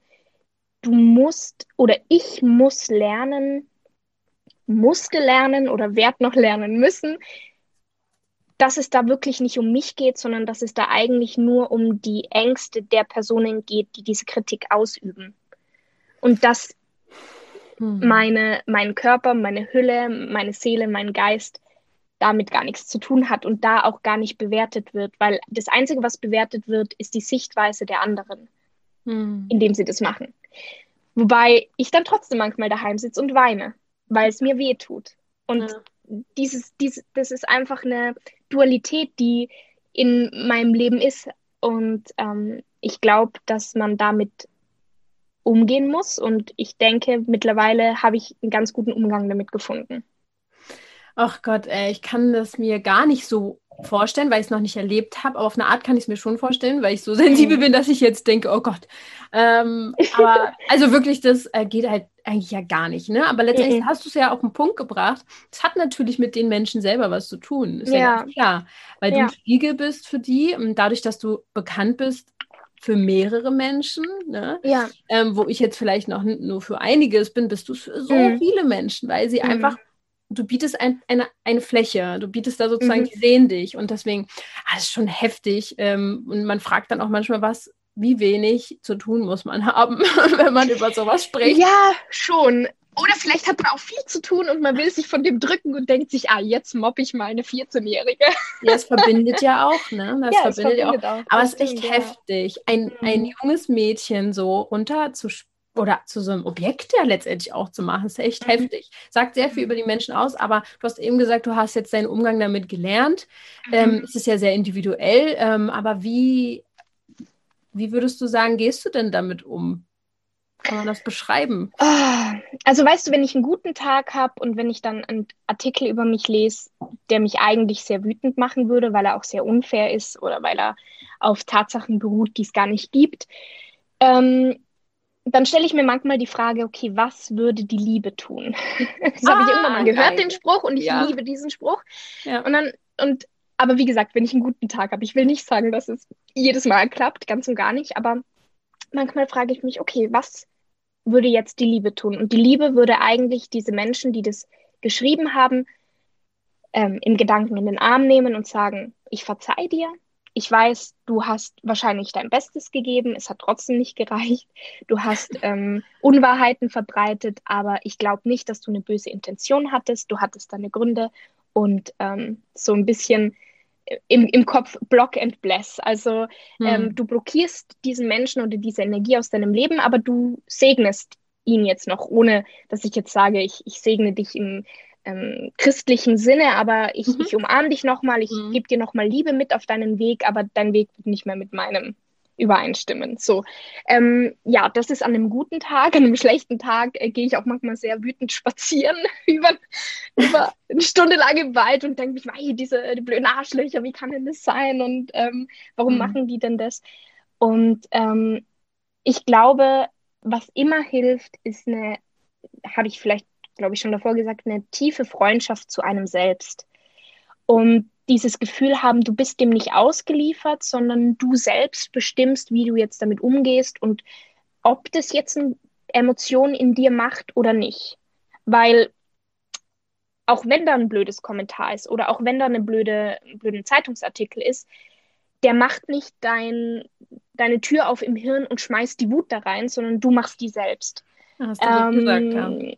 du musst oder ich muss lernen, musste lernen oder werd noch lernen müssen, dass es da wirklich nicht um mich geht, sondern dass es da eigentlich nur um die Ängste der Personen geht, die diese Kritik ausüben. Und dass Hm. meine, mein Körper, meine Hülle, meine Seele, mein Geist damit gar nichts zu tun hat und da auch gar nicht bewertet wird, weil das Einzige, was bewertet wird, ist die Sichtweise der anderen, Hm. indem sie das machen. Wobei ich dann trotzdem manchmal daheim sitze und weine, weil es mir weh tut. Und Ja. dieses, dieses, das ist einfach eine Dualität, die in meinem Leben ist. Und ähm, ich glaube, dass man damit umgehen muss. Und ich denke, mittlerweile habe ich einen ganz guten Umgang damit gefunden. Ach Gott, ey, ich kann das mir gar nicht so vorstellen, weil ich es noch nicht erlebt habe. Aber auf eine Art kann ich es mir schon vorstellen, weil ich so [laughs] sensibel mhm. bin, dass ich jetzt denke, oh Gott. Ähm, [laughs] aber also wirklich, das äh, geht halt eigentlich ja gar nicht. Ne? Aber letztendlich mhm. hast du es ja auf den Punkt gebracht. Es hat natürlich mit den Menschen selber was zu tun. Ist ja, ja klar. Weil ja. du ein Spiegel bist für die und dadurch, dass du bekannt bist, für mehrere Menschen, ne? ja. Ähm, wo ich jetzt vielleicht noch nur für einiges bin, bist du für so mhm. viele Menschen, weil sie mhm. einfach du bietest ein, eine, eine Fläche, du bietest da sozusagen, mhm. die sehen dich und deswegen, ah, das ist schon heftig ähm, und man fragt dann auch manchmal, was, wie wenig zu tun muss man [laughs] haben, wenn man über sowas spricht. Ja, schon. Oder vielleicht hat man auch viel zu tun und man will sich von dem drücken und denkt sich, ah, jetzt mobb ich mal eine 14-Jährige. Ja, es verbindet ja auch, ne? [laughs] Das ja, verbindet, ja auch. auch. Aber es ist echt ja. heftig, ein, mhm. ein junges Mädchen so runter zu oder zu so einem Objekt ja letztendlich auch zu machen, ist echt mhm. heftig. Sagt sehr viel über die Menschen aus, aber du hast eben gesagt, du hast jetzt deinen Umgang damit gelernt. Mhm. Ähm, es ist ja sehr individuell, ähm, aber wie, wie würdest du sagen, gehst du denn damit um? Kann man das beschreiben? Ah, also weißt du, wenn ich einen guten Tag habe und wenn ich dann einen Artikel über mich lese, der mich eigentlich sehr wütend machen würde, weil er auch sehr unfair ist oder weil er auf Tatsachen beruht, die es gar nicht gibt, ähm, dann stelle ich mir manchmal die Frage, okay, was würde die Liebe tun? [laughs] das ah, habe ich irgendwann mal gehört, geil. den Spruch, und ich ja. liebe diesen Spruch. Ja. Und dann, und, aber wie gesagt, wenn ich einen guten Tag habe, ich will nicht sagen, dass es jedes Mal klappt, ganz und gar nicht, aber manchmal frage ich mich, okay, was würde jetzt die Liebe tun? Und die Liebe würde eigentlich diese Menschen, die das geschrieben haben, ähm, im Gedanken in den Arm nehmen und sagen, ich verzeih dir, ich weiß, du hast wahrscheinlich dein Bestes gegeben, es hat trotzdem nicht gereicht. Du hast [laughs] ähm, Unwahrheiten verbreitet, aber ich glaube nicht, dass du eine böse Intention hattest. Du hattest deine Gründe und ähm, so ein bisschen im, im Kopf block and bless. Also hm. ähm, du blockierst diesen Menschen oder diese Energie aus deinem Leben, aber du segnest ihn jetzt noch, ohne dass ich jetzt sage, ich, ich segne dich im ähm, christlichen Sinne, aber ich, mhm. ich umarme dich nochmal, ich mhm. gebe dir nochmal Liebe mit auf deinen Weg, aber dein Weg wird nicht mehr mit meinem übereinstimmen. So, ähm, ja, das ist an einem guten Tag. An einem schlechten Tag äh, gehe ich auch manchmal sehr wütend spazieren [laughs] über, über eine Stunde lang im Wald und denke mich, diese die blöden Arschlöcher, wie kann denn das sein und ähm, warum mhm. machen die denn das? Und ähm, ich glaube, was immer hilft, ist eine, habe ich vielleicht glaube ich, schon davor gesagt, eine tiefe Freundschaft zu einem selbst. Und dieses Gefühl haben, du bist dem nicht ausgeliefert, sondern du selbst bestimmst, wie du jetzt damit umgehst und ob das jetzt eine Emotion in dir macht oder nicht. Weil auch wenn da ein blödes Kommentar ist oder auch wenn da eine blöde, ein blöder Zeitungsartikel ist, der macht nicht dein, deine Tür auf im Hirn und schmeißt die Wut da rein, sondern du machst die selbst. Hast du ähm, gesagt, ja.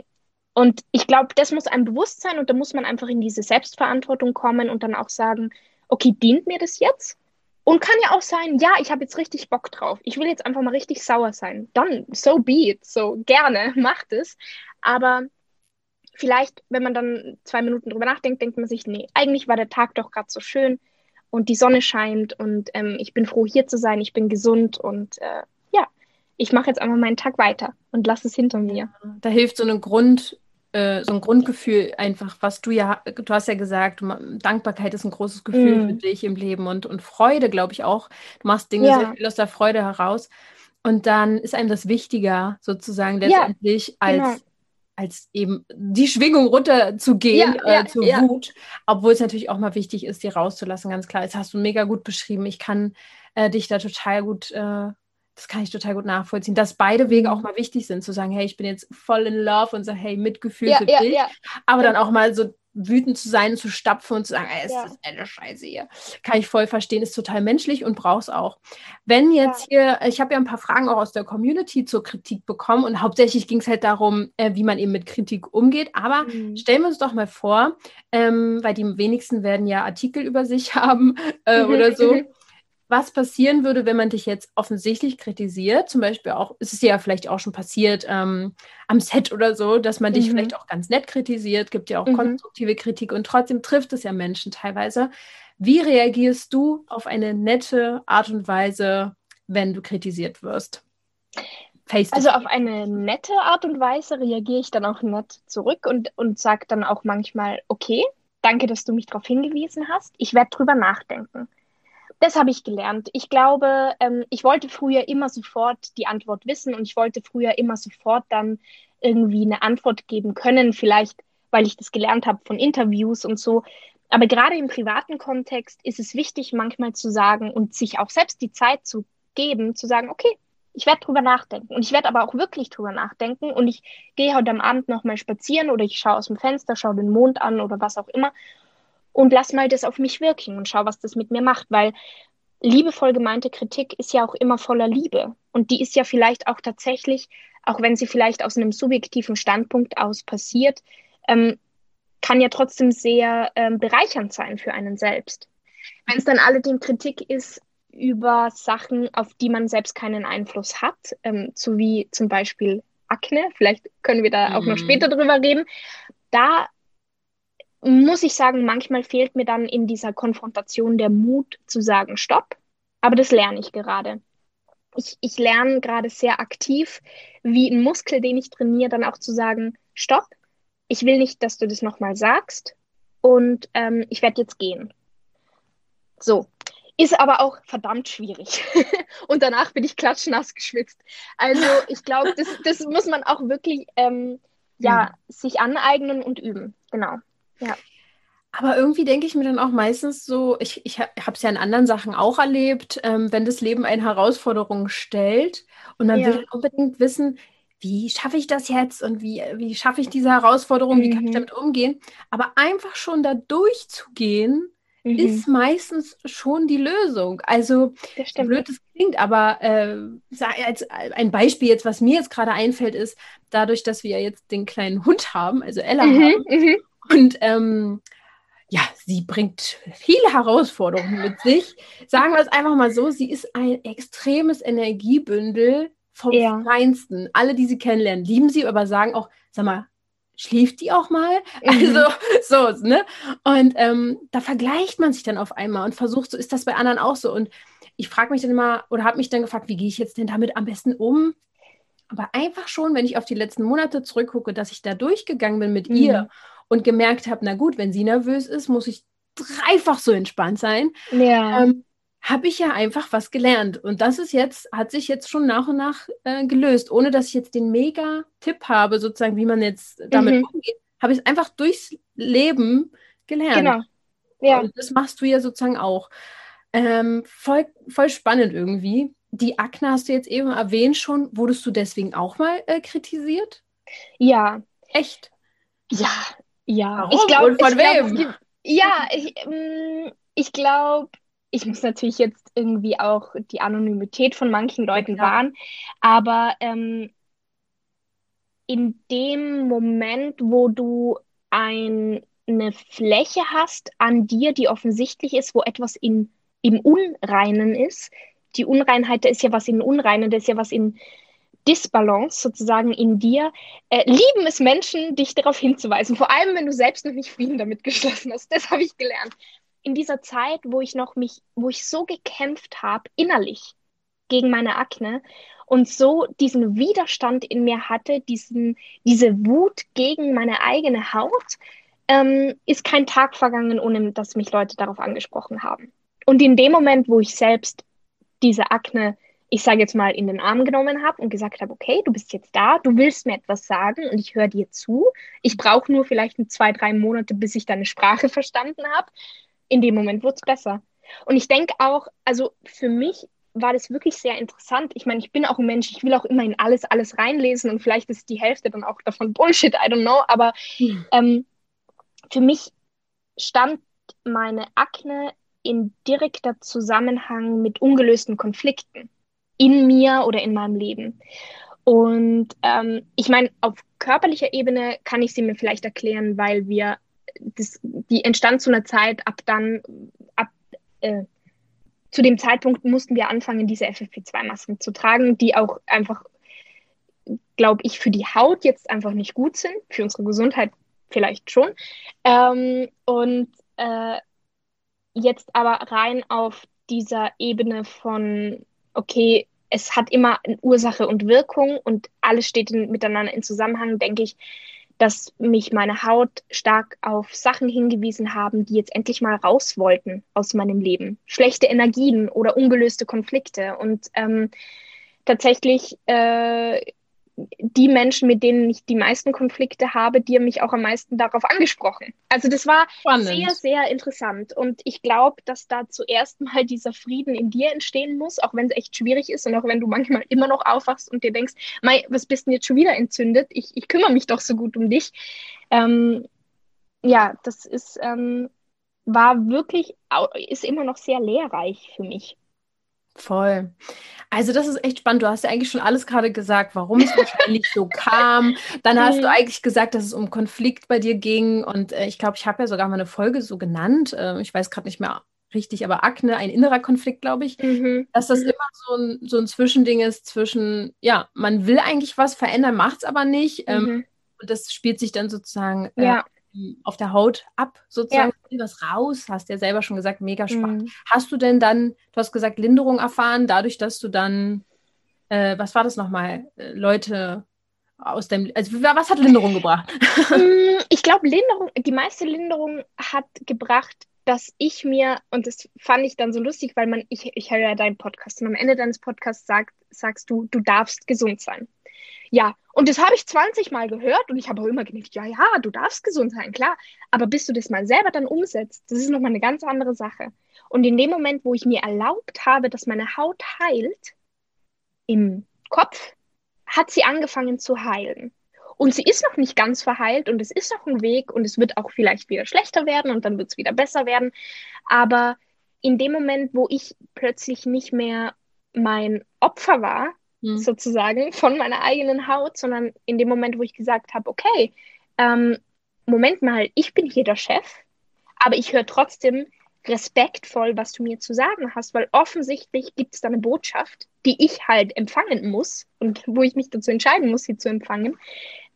Und ich glaube, das muss einem bewusst sein und da muss man einfach in diese Selbstverantwortung kommen und dann auch sagen, okay, dient mir das jetzt? Und kann ja auch sein, ja, ich habe jetzt richtig Bock drauf. Ich will jetzt einfach mal richtig sauer sein. Dann, so be it. So gerne, [laughs] macht es. Aber vielleicht, wenn man dann zwei Minuten drüber nachdenkt, denkt man sich, nee, eigentlich war der Tag doch gerade so schön und die Sonne scheint und ähm, ich bin froh, hier zu sein, ich bin gesund und äh, ja, ich mache jetzt einfach meinen Tag weiter und lasse es hinter mir. Da hilft so eine Grund, äh, so ein Grundgefühl einfach, was du ja, du hast ja gesagt, Dankbarkeit ist ein großes Gefühl mm. für dich im Leben und, und Freude, glaube ich auch. Du machst Dinge ja. sehr viel aus der Freude heraus. Und dann ist einem das wichtiger, sozusagen letztendlich ja, als, genau. als eben die Schwingung runterzugehen ja, äh, zur Wut. Obwohl es natürlich auch mal wichtig ist, die rauszulassen, ganz klar. Das hast du mega gut beschrieben. Ich kann äh, dich da total gut äh, das kann ich total gut nachvollziehen, dass beide Wege auch mhm. mal wichtig sind, zu sagen, hey, ich bin jetzt voll in Love und so, hey, Mitgefühl ja, für ja, dich, ja. aber dann auch mal so wütend zu sein, zu stapfen und zu sagen, ey, ist das eine Scheiße hier. Kann ich voll verstehen, ist total menschlich und brauchst auch. Wenn jetzt hier, ich habe ja ein paar Fragen auch aus der Community zur Kritik bekommen und hauptsächlich ging es halt darum, äh, wie man eben mit Kritik umgeht. Aber mhm. stellen wir uns doch mal vor, ähm, weil die wenigsten werden ja Artikel über sich [laughs] haben äh, oder so. [laughs] was passieren würde, wenn man dich jetzt offensichtlich kritisiert. Zum Beispiel auch, es ist ja vielleicht auch schon passiert ähm, am Set oder so, dass man dich mhm. vielleicht auch ganz nett kritisiert, gibt ja auch mhm. konstruktive Kritik und trotzdem trifft es ja Menschen teilweise. Wie reagierst du auf eine nette Art und Weise, wenn du kritisiert wirst? Face also auf eine nette Art und Weise reagiere ich dann auch nett zurück und, und sage dann auch manchmal, okay, danke, dass du mich darauf hingewiesen hast. Ich werde drüber nachdenken. Das habe ich gelernt. Ich glaube, ähm, ich wollte früher immer sofort die Antwort wissen und ich wollte früher immer sofort dann irgendwie eine Antwort geben können, vielleicht weil ich das gelernt habe von Interviews und so. Aber gerade im privaten Kontext ist es wichtig, manchmal zu sagen und sich auch selbst die Zeit zu geben, zu sagen, okay, ich werde drüber nachdenken. Und ich werde aber auch wirklich drüber nachdenken. Und ich gehe heute am Abend nochmal spazieren oder ich schaue aus dem Fenster, schaue den Mond an oder was auch immer und lass mal das auf mich wirken und schau, was das mit mir macht. Weil liebevoll gemeinte Kritik ist ja auch immer voller Liebe. Und die ist ja vielleicht auch tatsächlich, auch wenn sie vielleicht aus einem subjektiven Standpunkt aus passiert, ähm, kann ja trotzdem sehr ähm, bereichernd sein für einen selbst. Wenn es dann allerdings Kritik ist über Sachen, auf die man selbst keinen Einfluss hat, ähm, so wie zum Beispiel Akne, vielleicht können wir da auch noch mhm. später drüber reden, da muss ich sagen, manchmal fehlt mir dann in dieser Konfrontation der Mut zu sagen, stopp, aber das lerne ich gerade. Ich, ich lerne gerade sehr aktiv, wie ein Muskel, den ich trainiere, dann auch zu sagen, stopp, ich will nicht, dass du das nochmal sagst und ähm, ich werde jetzt gehen. So, ist aber auch verdammt schwierig. [laughs] und danach bin ich klatschnass geschwitzt. Also ich glaube, das, das muss man auch wirklich ähm, ja, mhm. sich aneignen und üben. Genau. Ja. Aber irgendwie denke ich mir dann auch meistens so, ich, ich habe es ja in anderen Sachen auch erlebt, ähm, wenn das Leben eine Herausforderung stellt und man ja. will unbedingt wissen, wie schaffe ich das jetzt und wie, wie schaffe ich diese Herausforderung, mhm. wie kann ich mhm. damit umgehen. Aber einfach schon da durchzugehen, mhm. ist meistens schon die Lösung. Also, so blöd es klingt, aber äh, als ein Beispiel jetzt, was mir jetzt gerade einfällt, ist, dadurch, dass wir jetzt den kleinen Hund haben, also Ella mhm. haben, mhm. Und ähm, ja, sie bringt viele Herausforderungen mit sich. Sagen wir es einfach mal so, sie ist ein extremes Energiebündel vom ja. Feinsten. Alle, die sie kennenlernen, lieben sie, aber sagen auch, sag mal, schläft die auch mal? Mhm. Also, so, ne? Und ähm, da vergleicht man sich dann auf einmal und versucht, so ist das bei anderen auch so. Und ich frage mich dann immer oder habe mich dann gefragt, wie gehe ich jetzt denn damit am besten um? Aber einfach schon, wenn ich auf die letzten Monate zurückgucke, dass ich da durchgegangen bin mit mhm. ihr und gemerkt habe, na gut, wenn sie nervös ist, muss ich dreifach so entspannt sein. Ja. Ähm, habe ich ja einfach was gelernt. Und das ist jetzt, hat sich jetzt schon nach und nach äh, gelöst, ohne dass ich jetzt den Mega-Tipp habe, sozusagen, wie man jetzt damit mhm. umgeht, habe ich es einfach durchs Leben gelernt. Genau. Ja. Und das machst du ja sozusagen auch. Ähm, voll, voll spannend irgendwie. Die Akne hast du jetzt eben erwähnt schon. Wurdest du deswegen auch mal äh, kritisiert? Ja. Echt? Ja, ja. Warum? Ich glaube, von wem? Glaub, ja, ich, ähm, ich glaube, ich muss natürlich jetzt irgendwie auch die Anonymität von manchen Leuten ja, wahren, aber ähm, in dem Moment, wo du ein, eine Fläche hast an dir, die offensichtlich ist, wo etwas in, im Unreinen ist, die Unreinheit, da ist ja was in Unreinen, da ist ja was in Disbalance sozusagen in dir, äh, lieben es Menschen, dich darauf hinzuweisen. Vor allem, wenn du selbst noch nicht Frieden damit geschlossen hast. Das habe ich gelernt in dieser Zeit, wo ich noch mich, wo ich so gekämpft habe, innerlich gegen meine Akne und so diesen Widerstand in mir hatte, diesen, diese Wut gegen meine eigene Haut, ähm, ist kein Tag vergangen, ohne dass mich Leute darauf angesprochen haben. Und in dem Moment, wo ich selbst diese Akne, ich sage jetzt mal, in den Arm genommen habe und gesagt habe, okay, du bist jetzt da, du willst mir etwas sagen und ich höre dir zu. Ich brauche nur vielleicht zwei, drei Monate, bis ich deine Sprache verstanden habe in dem Moment wurde es besser. Und ich denke auch, also für mich war das wirklich sehr interessant. Ich meine, ich bin auch ein Mensch, ich will auch immer in alles, alles reinlesen und vielleicht ist die Hälfte dann auch davon [laughs] Bullshit, I don't know. Aber hm. ähm, für mich stand meine Akne in direkter Zusammenhang mit ungelösten Konflikten in mir oder in meinem Leben. Und ähm, ich meine, auf körperlicher Ebene kann ich sie mir vielleicht erklären, weil wir das, die entstand zu einer Zeit, ab dann, ab äh, zu dem Zeitpunkt mussten wir anfangen, diese FFP2-Masken zu tragen, die auch einfach, glaube ich, für die Haut jetzt einfach nicht gut sind, für unsere Gesundheit vielleicht schon. Ähm, und äh, jetzt aber rein auf dieser Ebene von, okay, es hat immer eine Ursache und Wirkung und alles steht in, miteinander in Zusammenhang, denke ich, dass mich meine Haut stark auf Sachen hingewiesen haben, die jetzt endlich mal raus wollten aus meinem Leben. Schlechte Energien oder ungelöste Konflikte. Und ähm, tatsächlich äh, die Menschen, mit denen ich die meisten Konflikte habe, die haben mich auch am meisten darauf angesprochen. Also das war Spannend. sehr, sehr interessant. Und ich glaube, dass da zuerst mal dieser Frieden in dir entstehen muss, auch wenn es echt schwierig ist und auch wenn du manchmal immer noch aufwachst und dir denkst, Mei, was bist denn jetzt schon wieder entzündet? Ich, ich kümmere mich doch so gut um dich. Ähm, ja, das ist, ähm, war wirklich, ist immer noch sehr lehrreich für mich. Voll. Also das ist echt spannend. Du hast ja eigentlich schon alles gerade gesagt, warum es wahrscheinlich so kam. Dann hast du [laughs] eigentlich gesagt, dass es um Konflikt bei dir ging. Und äh, ich glaube, ich habe ja sogar mal eine Folge so genannt. Äh, ich weiß gerade nicht mehr richtig, aber Akne, ein innerer Konflikt, glaube ich. Mhm. Dass das mhm. immer so ein, so ein Zwischending ist zwischen, ja, man will eigentlich was verändern, macht es aber nicht. Ähm, mhm. und das spielt sich dann sozusagen äh, ja auf der Haut ab, sozusagen ja. was raus. Hast ja selber schon gesagt, mega spannend. Mhm. Hast du denn dann, du hast gesagt, Linderung erfahren, dadurch, dass du dann, äh, was war das nochmal, äh, Leute aus dem, also was hat Linderung gebracht? [laughs] Mm, ich glaube, Linderung, die meiste Linderung hat gebracht, dass ich mir, und das fand ich dann so lustig, weil man, ich, ich höre ja deinen Podcast und am Ende deines Podcasts sagt, sagst du, du darfst gesund sein. Ja, und das habe ich 20 Mal gehört und ich habe auch immer gedacht, ja, ja, du darfst gesund sein, klar. Aber bis du das mal selber dann umsetzt, das ist nochmal eine ganz andere Sache. Und in dem Moment, wo ich mir erlaubt habe, dass meine Haut heilt, im Kopf, hat sie angefangen zu heilen. Und sie ist noch nicht ganz verheilt und es ist noch ein Weg und es wird auch vielleicht wieder schlechter werden und dann wird es wieder besser werden. Aber in dem Moment, wo ich plötzlich nicht mehr mein Opfer war, mhm. sozusagen von meiner eigenen Haut, sondern in dem Moment, wo ich gesagt habe, okay, ähm, Moment mal, ich bin hier der Chef, aber ich höre trotzdem respektvoll, was du mir zu sagen hast, weil offensichtlich gibt es da eine Botschaft, die ich halt empfangen muss und wo ich mich dazu entscheiden muss, sie zu empfangen.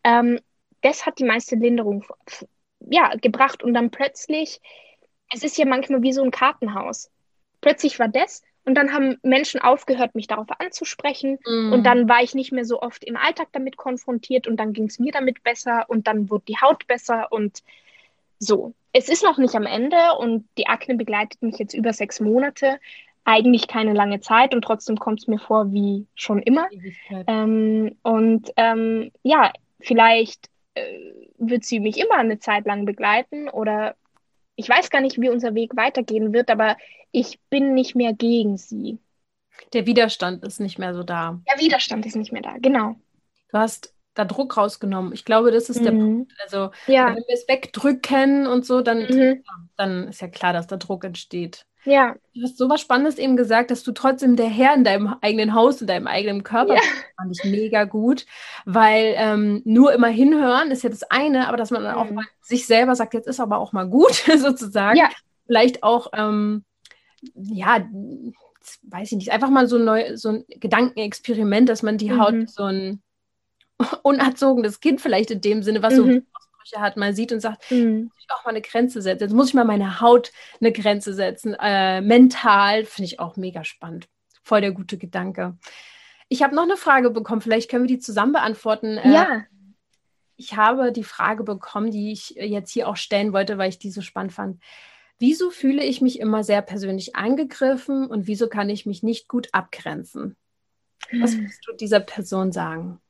Ähm, das hat die meiste Linderung ja, gebracht und dann plötzlich, es ist ja manchmal wie so ein Kartenhaus. Plötzlich war das und dann haben Menschen aufgehört, mich darauf anzusprechen. Mm. Und dann war ich nicht mehr so oft im Alltag damit konfrontiert und dann ging es mir damit besser und dann wurde die Haut besser und so. Es ist noch nicht am Ende und die Akne begleitet mich jetzt über sechs Monate. Eigentlich keine lange Zeit und trotzdem kommt es mir vor wie schon immer. Ähm, und ähm, ja, vielleicht äh, wird sie mich immer eine Zeit lang begleiten oder ich weiß gar nicht, wie unser Weg weitergehen wird, aber ich bin nicht mehr gegen sie. Der Widerstand ist nicht mehr so da. Der Widerstand ist nicht mehr da, genau. Du hast da Druck rausgenommen. Ich glaube, das ist mhm. der Punkt. Also, ja. wenn wir es wegdrücken und so, dann, mhm. dann ist ja klar, dass da Druck entsteht. Ja. Du hast so was Spannendes eben gesagt, dass du trotzdem der Herr in deinem eigenen Haus, in deinem eigenen Körper ja. bist. Fand ich mega gut, weil ähm, nur immer hinhören ist ja das eine, aber dass man dann mhm. auch mal sich selber sagt, jetzt ist aber auch mal gut, [laughs] sozusagen. Ja. Vielleicht auch, ähm, ja, weiß ich nicht, einfach mal so, neu, so ein Gedankenexperiment, dass man die Haut mhm. so ein [laughs] unerzogenes Kind vielleicht in dem Sinne, was mhm. so Ansprüche hat, mal sieht und sagt, mhm. muss ich auch mal eine Grenze setzen. Jetzt muss ich mal meine Haut eine Grenze setzen. Äh, mental finde ich auch mega spannend. Voll der gute Gedanke. Ich habe noch eine Frage bekommen, vielleicht können wir die zusammen beantworten. Äh, ja. Äh, ich habe die Frage bekommen, die ich jetzt hier auch stellen wollte, weil ich die so spannend fand. Wieso fühle ich mich immer sehr persönlich angegriffen und wieso kann ich mich nicht gut abgrenzen? Was hm. würdest du dieser Person sagen?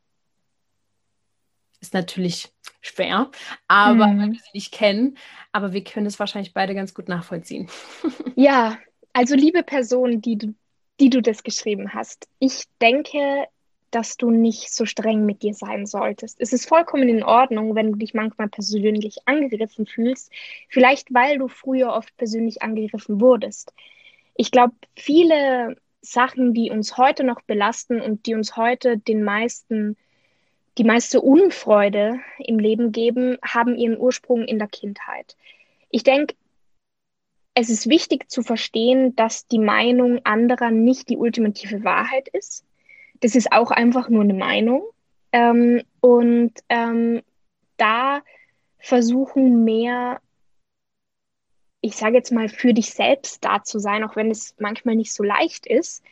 Ist natürlich schwer, aber mhm. weil wir sie nicht kennen. Aber wir können es wahrscheinlich beide ganz gut nachvollziehen. [laughs] ja, also liebe Person, die du, die du das geschrieben hast, ich denke, dass du nicht so streng mit dir sein solltest. Es ist vollkommen in Ordnung, wenn du dich manchmal persönlich angegriffen fühlst, vielleicht weil du früher oft persönlich angegriffen wurdest. Ich glaube, viele Sachen, die uns heute noch belasten und die uns heute den meisten die meiste Unfreude im Leben geben, haben ihren Ursprung in der Kindheit. Ich denke, es ist wichtig zu verstehen, dass die Meinung anderer nicht die ultimative Wahrheit ist. Das ist auch einfach nur eine Meinung. Ähm, und ähm, da versuchen mehr, ich sage jetzt mal, für dich selbst da zu sein, auch wenn es manchmal nicht so leicht ist.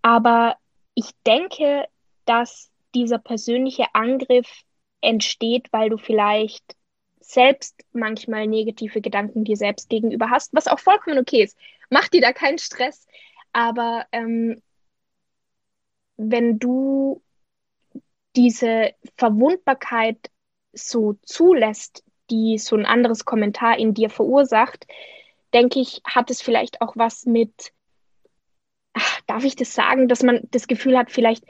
Aber ich denke, dass dieser persönliche Angriff entsteht, weil du vielleicht selbst manchmal negative Gedanken dir selbst gegenüber hast, was auch vollkommen okay ist. Mach dir da keinen Stress. Aber ähm, wenn du diese Verwundbarkeit so zulässt, die so ein anderes Kommentar in dir verursacht, denke ich, hat es vielleicht auch was mit, ach, darf ich das sagen, dass man das Gefühl hat, vielleicht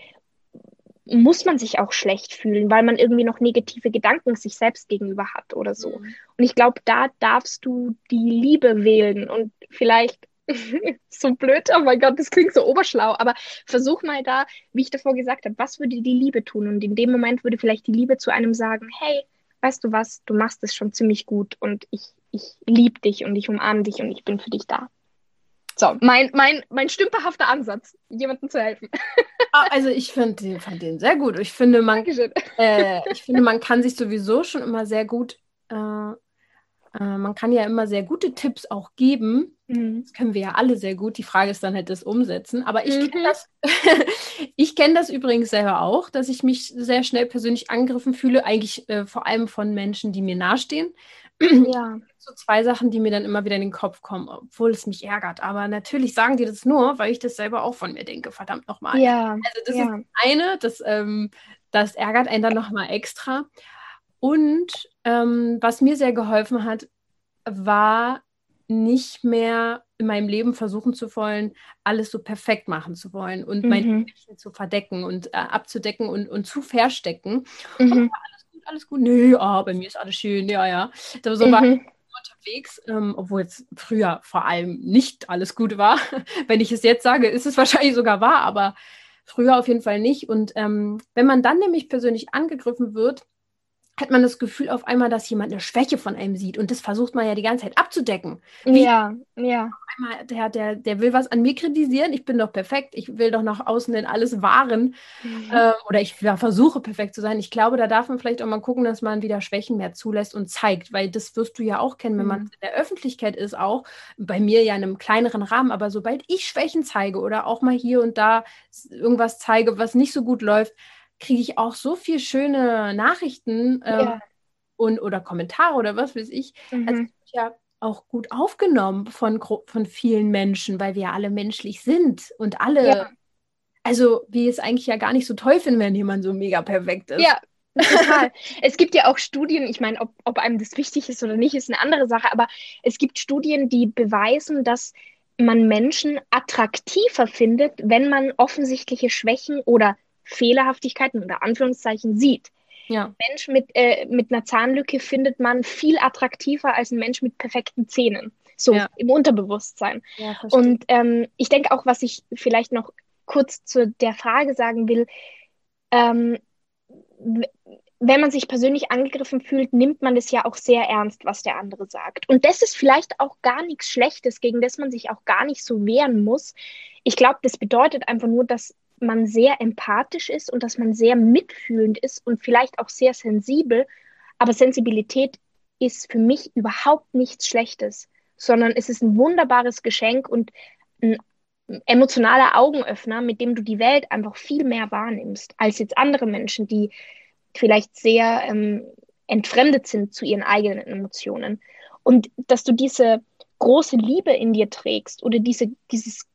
muss man sich auch schlecht fühlen, weil man irgendwie noch negative Gedanken sich selbst gegenüber hat oder so. Mhm. Und ich glaube, da darfst du die Liebe wählen und vielleicht [laughs] so blöd, oh mein Gott, das klingt so oberschlau, aber versuch mal da, wie ich davor gesagt habe, was würde die Liebe tun? Und in dem Moment würde vielleicht die Liebe zu einem sagen, hey, weißt du was, du machst es schon ziemlich gut und ich, ich liebe dich und ich umarme dich und ich bin für dich da. So, mein, mein, mein stümperhafter Ansatz, jemandem zu helfen. [laughs] Ah, also ich find den, fand den sehr gut. Ich finde, man, äh, ich finde, man kann sich sowieso schon immer sehr gut, äh, äh, man kann ja immer sehr gute Tipps auch geben. Mhm. Das können wir ja alle sehr gut. Die Frage ist dann halt das Umsetzen. Aber ich mhm. kenne das, [laughs] ich kenne das übrigens selber auch, dass ich mich sehr schnell persönlich angegriffen fühle, eigentlich äh, vor allem von Menschen, die mir nahestehen. Ja. [clears throat] So zwei Sachen, die mir dann immer wieder in den Kopf kommen, obwohl es mich ärgert. Aber natürlich sagen die das nur, weil ich das selber auch von mir denke, verdammt nochmal. Ja. Also das ja. ist eine, das, ähm, das ärgert einen dann nochmal extra. Und ähm, was mir sehr geholfen hat, war nicht mehr in meinem Leben versuchen zu wollen, alles so perfekt machen zu wollen und mhm. meine Menschen zu verdecken und äh, abzudecken und, und zu verstecken. Mhm. Und alles gut? Nee, oh, bei mir ist alles schön, ja, ja. Da so mhm. war ich unterwegs, ähm, obwohl es früher vor allem nicht alles gut war. [laughs] wenn ich es jetzt sage, ist es wahrscheinlich sogar wahr, aber früher auf jeden Fall nicht. Und ähm, wenn man dann nämlich persönlich angegriffen wird, hat man das Gefühl auf einmal, dass jemand eine Schwäche von einem sieht. Und das versucht man ja die ganze Zeit abzudecken. Wie ja, ja. Einmal, der, der, der will was an mir kritisieren, ich bin doch perfekt, ich will doch nach außen hin alles wahren. Mhm. Äh, oder ich ja, versuche perfekt zu sein. Ich glaube, da darf man vielleicht auch mal gucken, dass man wieder Schwächen mehr zulässt und zeigt, weil das wirst du ja auch kennen, wenn mhm. man in der Öffentlichkeit ist, auch bei mir ja in einem kleineren Rahmen. Aber sobald ich Schwächen zeige oder auch mal hier und da irgendwas zeige, was nicht so gut läuft, kriege ich auch so viel schöne Nachrichten ähm, ja. und oder Kommentare oder was weiß ich. Mhm. Also ja auch gut aufgenommen von, von vielen Menschen, weil wir ja alle menschlich sind und alle, ja. also wir es eigentlich ja gar nicht so toll finden, wenn jemand so mega perfekt ist. Ja, Total. [laughs] es gibt ja auch Studien, ich meine, ob, ob einem das wichtig ist oder nicht, ist eine andere Sache, aber es gibt Studien, die beweisen, dass man Menschen attraktiver findet, wenn man offensichtliche Schwächen oder Fehlerhaftigkeiten oder Anführungszeichen sieht. Ja. Mensch mit, äh, mit einer Zahnlücke findet man viel attraktiver als ein Mensch mit perfekten Zähnen. So ja. im Unterbewusstsein. Ja, und ähm, ich denke auch, was ich vielleicht noch kurz zu der Frage sagen will, ähm, wenn man sich persönlich angegriffen fühlt, nimmt man es ja auch sehr ernst, was der andere sagt. Und das ist vielleicht auch gar nichts Schlechtes, gegen das man sich auch gar nicht so wehren muss. Ich glaube, das bedeutet einfach nur, dass man sehr empathisch ist und dass man sehr mitfühlend ist und vielleicht auch sehr sensibel. Aber Sensibilität ist für mich überhaupt nichts Schlechtes, sondern es ist ein wunderbares Geschenk und ein emotionaler Augenöffner, mit dem du die Welt einfach viel mehr wahrnimmst, als jetzt andere Menschen, die vielleicht sehr ähm, entfremdet sind zu ihren eigenen Emotionen. Und dass du diese große Liebe in dir trägst oder diese, dieses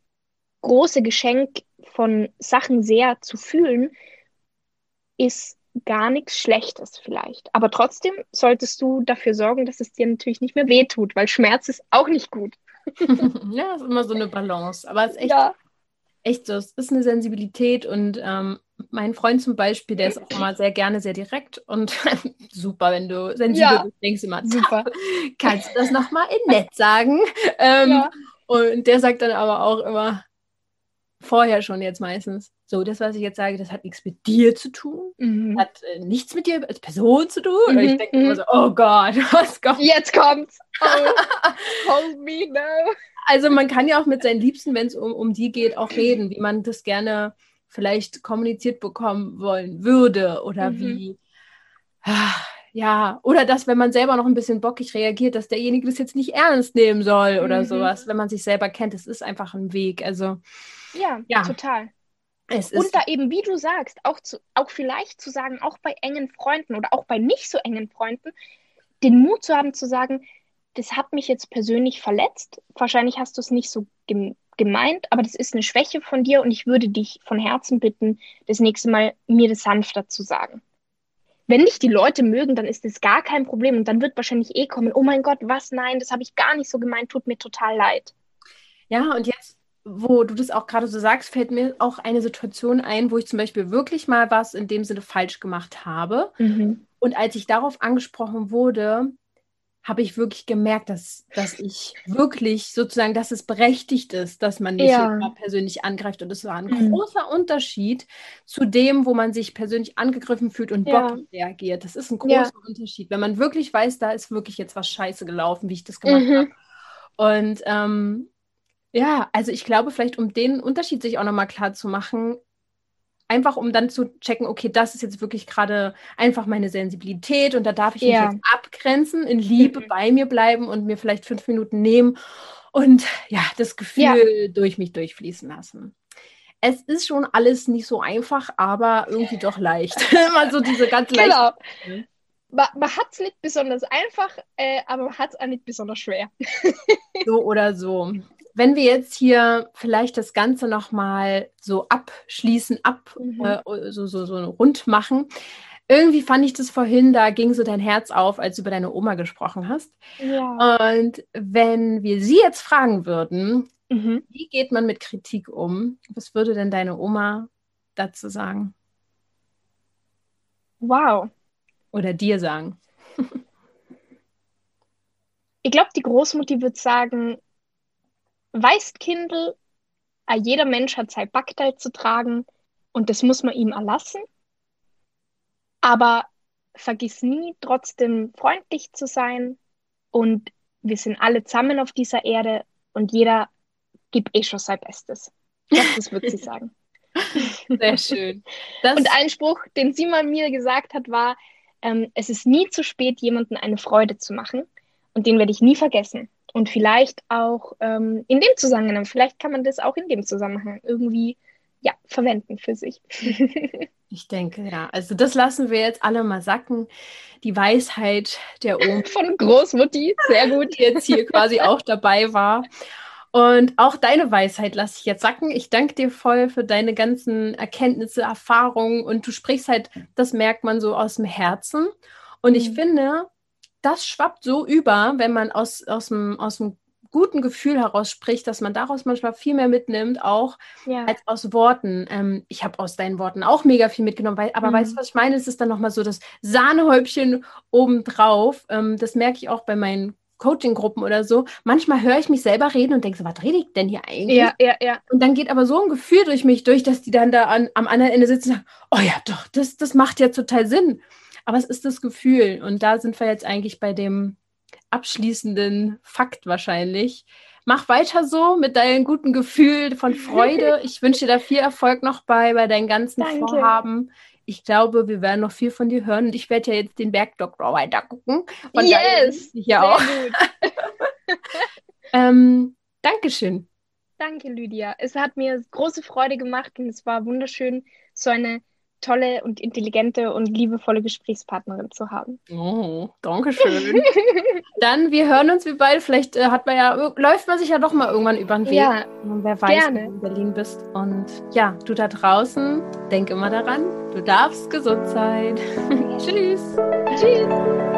große Geschenk von Sachen sehr zu fühlen, ist gar nichts Schlechtes vielleicht. Aber trotzdem solltest du dafür sorgen, dass es dir natürlich nicht mehr wehtut, weil Schmerz ist auch nicht gut. [laughs] ja, ist immer so eine Balance. Aber es ist echt, ja. echt so, es ist eine Sensibilität und ähm, mein Freund zum Beispiel, der ist auch immer sehr gerne sehr direkt und [laughs] super, wenn du sensibel ja. bist, denkst immer, super. Kannst du das nochmal in nett sagen? [laughs] Ähm, ja. Und der sagt dann aber auch immer, vorher schon jetzt meistens. So, das, was ich jetzt sage, das hat nichts mit dir zu tun, mhm. hat äh, nichts mit dir als Person zu tun. Mhm. Und ich denke mhm. immer so, oh Gott, [laughs] was kommt? Jetzt kommt's. Oh, [laughs] hold me now. Also man kann ja auch mit seinen Liebsten, wenn es um, um die geht, auch reden, wie man das gerne vielleicht kommuniziert bekommen wollen würde oder mhm. wie, ja, oder dass, wenn man selber noch ein bisschen bockig reagiert, dass derjenige das jetzt nicht ernst nehmen soll oder mhm. sowas, wenn man sich selber kennt. Es ist einfach ein Weg. Also ja, ja, total. und da eben, wie du sagst, auch, zu, auch vielleicht zu sagen, auch bei engen Freunden oder auch bei nicht so engen Freunden, den Mut zu haben zu sagen, das hat mich jetzt persönlich verletzt. Wahrscheinlich hast du es nicht so gemeint, aber das ist eine Schwäche von dir und ich würde dich von Herzen bitten, das nächste Mal mir das sanfter zu sagen. Wenn dich die Leute mögen, dann ist das gar kein Problem und dann wird wahrscheinlich eh kommen, oh mein Gott, was, nein, das habe ich gar nicht so gemeint, tut mir total leid. Ja, und jetzt, wo du das auch gerade so sagst, fällt mir auch eine Situation ein, wo ich zum Beispiel wirklich mal was in dem Sinne falsch gemacht habe. Mhm. Und als ich darauf angesprochen wurde, habe ich wirklich gemerkt, dass, dass ich wirklich sozusagen, dass es berechtigt ist, dass man mich ja. persönlich angreift. Und es war ein mhm. großer Unterschied zu dem, wo man sich persönlich angegriffen fühlt und ja. bockig reagiert. Das ist ein großer ja. Unterschied. Wenn man wirklich weiß, da ist wirklich jetzt was scheiße gelaufen, wie ich das gemacht mhm. habe. Und ähm, ja, also ich glaube, vielleicht um den Unterschied sich auch nochmal klar zu machen, einfach um dann zu checken, okay, das ist jetzt wirklich gerade einfach meine Sensibilität und da darf ich ja. mich jetzt abgrenzen, in Liebe mhm. bei mir bleiben und mir vielleicht fünf Minuten nehmen und ja, das Gefühl ja. durch mich durchfließen lassen. Es ist schon alles nicht so einfach, aber irgendwie doch leicht. [laughs] Immer so diese ganz genau. leichte. Man, man hat es nicht besonders einfach, äh, aber man hat es auch nicht besonders schwer. so oder so wenn wir jetzt hier vielleicht das Ganze nochmal so abschließen, ab, mhm. äh, so, so, so rund machen. Irgendwie fand ich das vorhin, da ging so dein Herz auf, als du über deine Oma gesprochen hast. Ja. Und wenn wir sie jetzt fragen würden, mhm. wie geht man mit Kritik um? Was würde denn deine Oma dazu sagen? Wow. Oder dir sagen? ich glaube, die Großmutti würde sagen, weißt Kindl, jeder Mensch hat sein Backteil zu tragen und das muss man ihm erlassen. Aber vergiss nie, trotzdem freundlich zu sein und wir sind alle zusammen auf dieser Erde und jeder gibt eh schon sein Bestes. Das, das wird sie [laughs] sagen. Sehr schön. Das und ein Spruch, den sie mal mir gesagt hat, war, ähm, es ist nie zu spät, jemandem eine Freude zu machen. Und den werde ich nie vergessen. Und vielleicht auch ähm, in dem Zusammenhang, vielleicht kann man das auch in dem Zusammenhang irgendwie ja, verwenden für sich. [laughs] ich denke, ja. Also das lassen wir jetzt alle mal sacken. Die Weisheit der Oma. [laughs] Von Großmutti, sehr gut. Die jetzt hier quasi auch dabei war. Und auch deine Weisheit lasse ich jetzt sacken. Ich danke dir voll für deine ganzen Erkenntnisse, Erfahrungen und du sprichst halt, das merkt man so aus dem Herzen. Und mhm. ich finde, das schwappt so über, wenn man aus, aus, dem, aus dem guten Gefühl heraus spricht, dass man daraus manchmal viel mehr mitnimmt, auch ja. als aus Worten. Ähm, ich habe aus deinen Worten auch mega viel mitgenommen, weil, aber mhm. weißt du, was ich meine? Es ist dann nochmal so das Sahnehäubchen obendrauf. Ähm, das merke ich auch bei meinen Coaching-Gruppen oder so. Manchmal höre ich mich selber reden und denke so, was rede ich denn hier eigentlich? Ja, ja, ja. Und dann geht aber so ein Gefühl durch mich durch, dass die dann da an, am anderen Ende sitzen und sagen, oh ja, doch, das, das macht ja total Sinn. Aber es ist das Gefühl. Und da sind wir jetzt eigentlich bei dem abschließenden Fakt wahrscheinlich. Mach weiter so mit deinem guten Gefühl von Freude. [laughs] Ich wünsche dir da viel Erfolg noch bei, bei deinen ganzen Danke. Vorhaben. Ich glaube, wir werden noch viel von dir hören und ich werde ja jetzt den Bergdoktor weiter gucken. Yes! Hier auch. [laughs] ähm, Dankeschön. Danke, Lydia. Es hat mir große Freude gemacht und es war wunderschön, so eine tolle und intelligente und liebevolle Gesprächspartnerin zu haben. Oh, danke schön. [laughs] Dann, wir hören uns wie bald. Vielleicht äh, hat man ja, läuft man sich ja doch mal irgendwann über den Weg. Ja, und wer weiß, gerne. wenn du in Berlin bist. Und ja, du da draußen, denk immer daran, du darfst gesund sein. [laughs] Tschüss. Tschüss.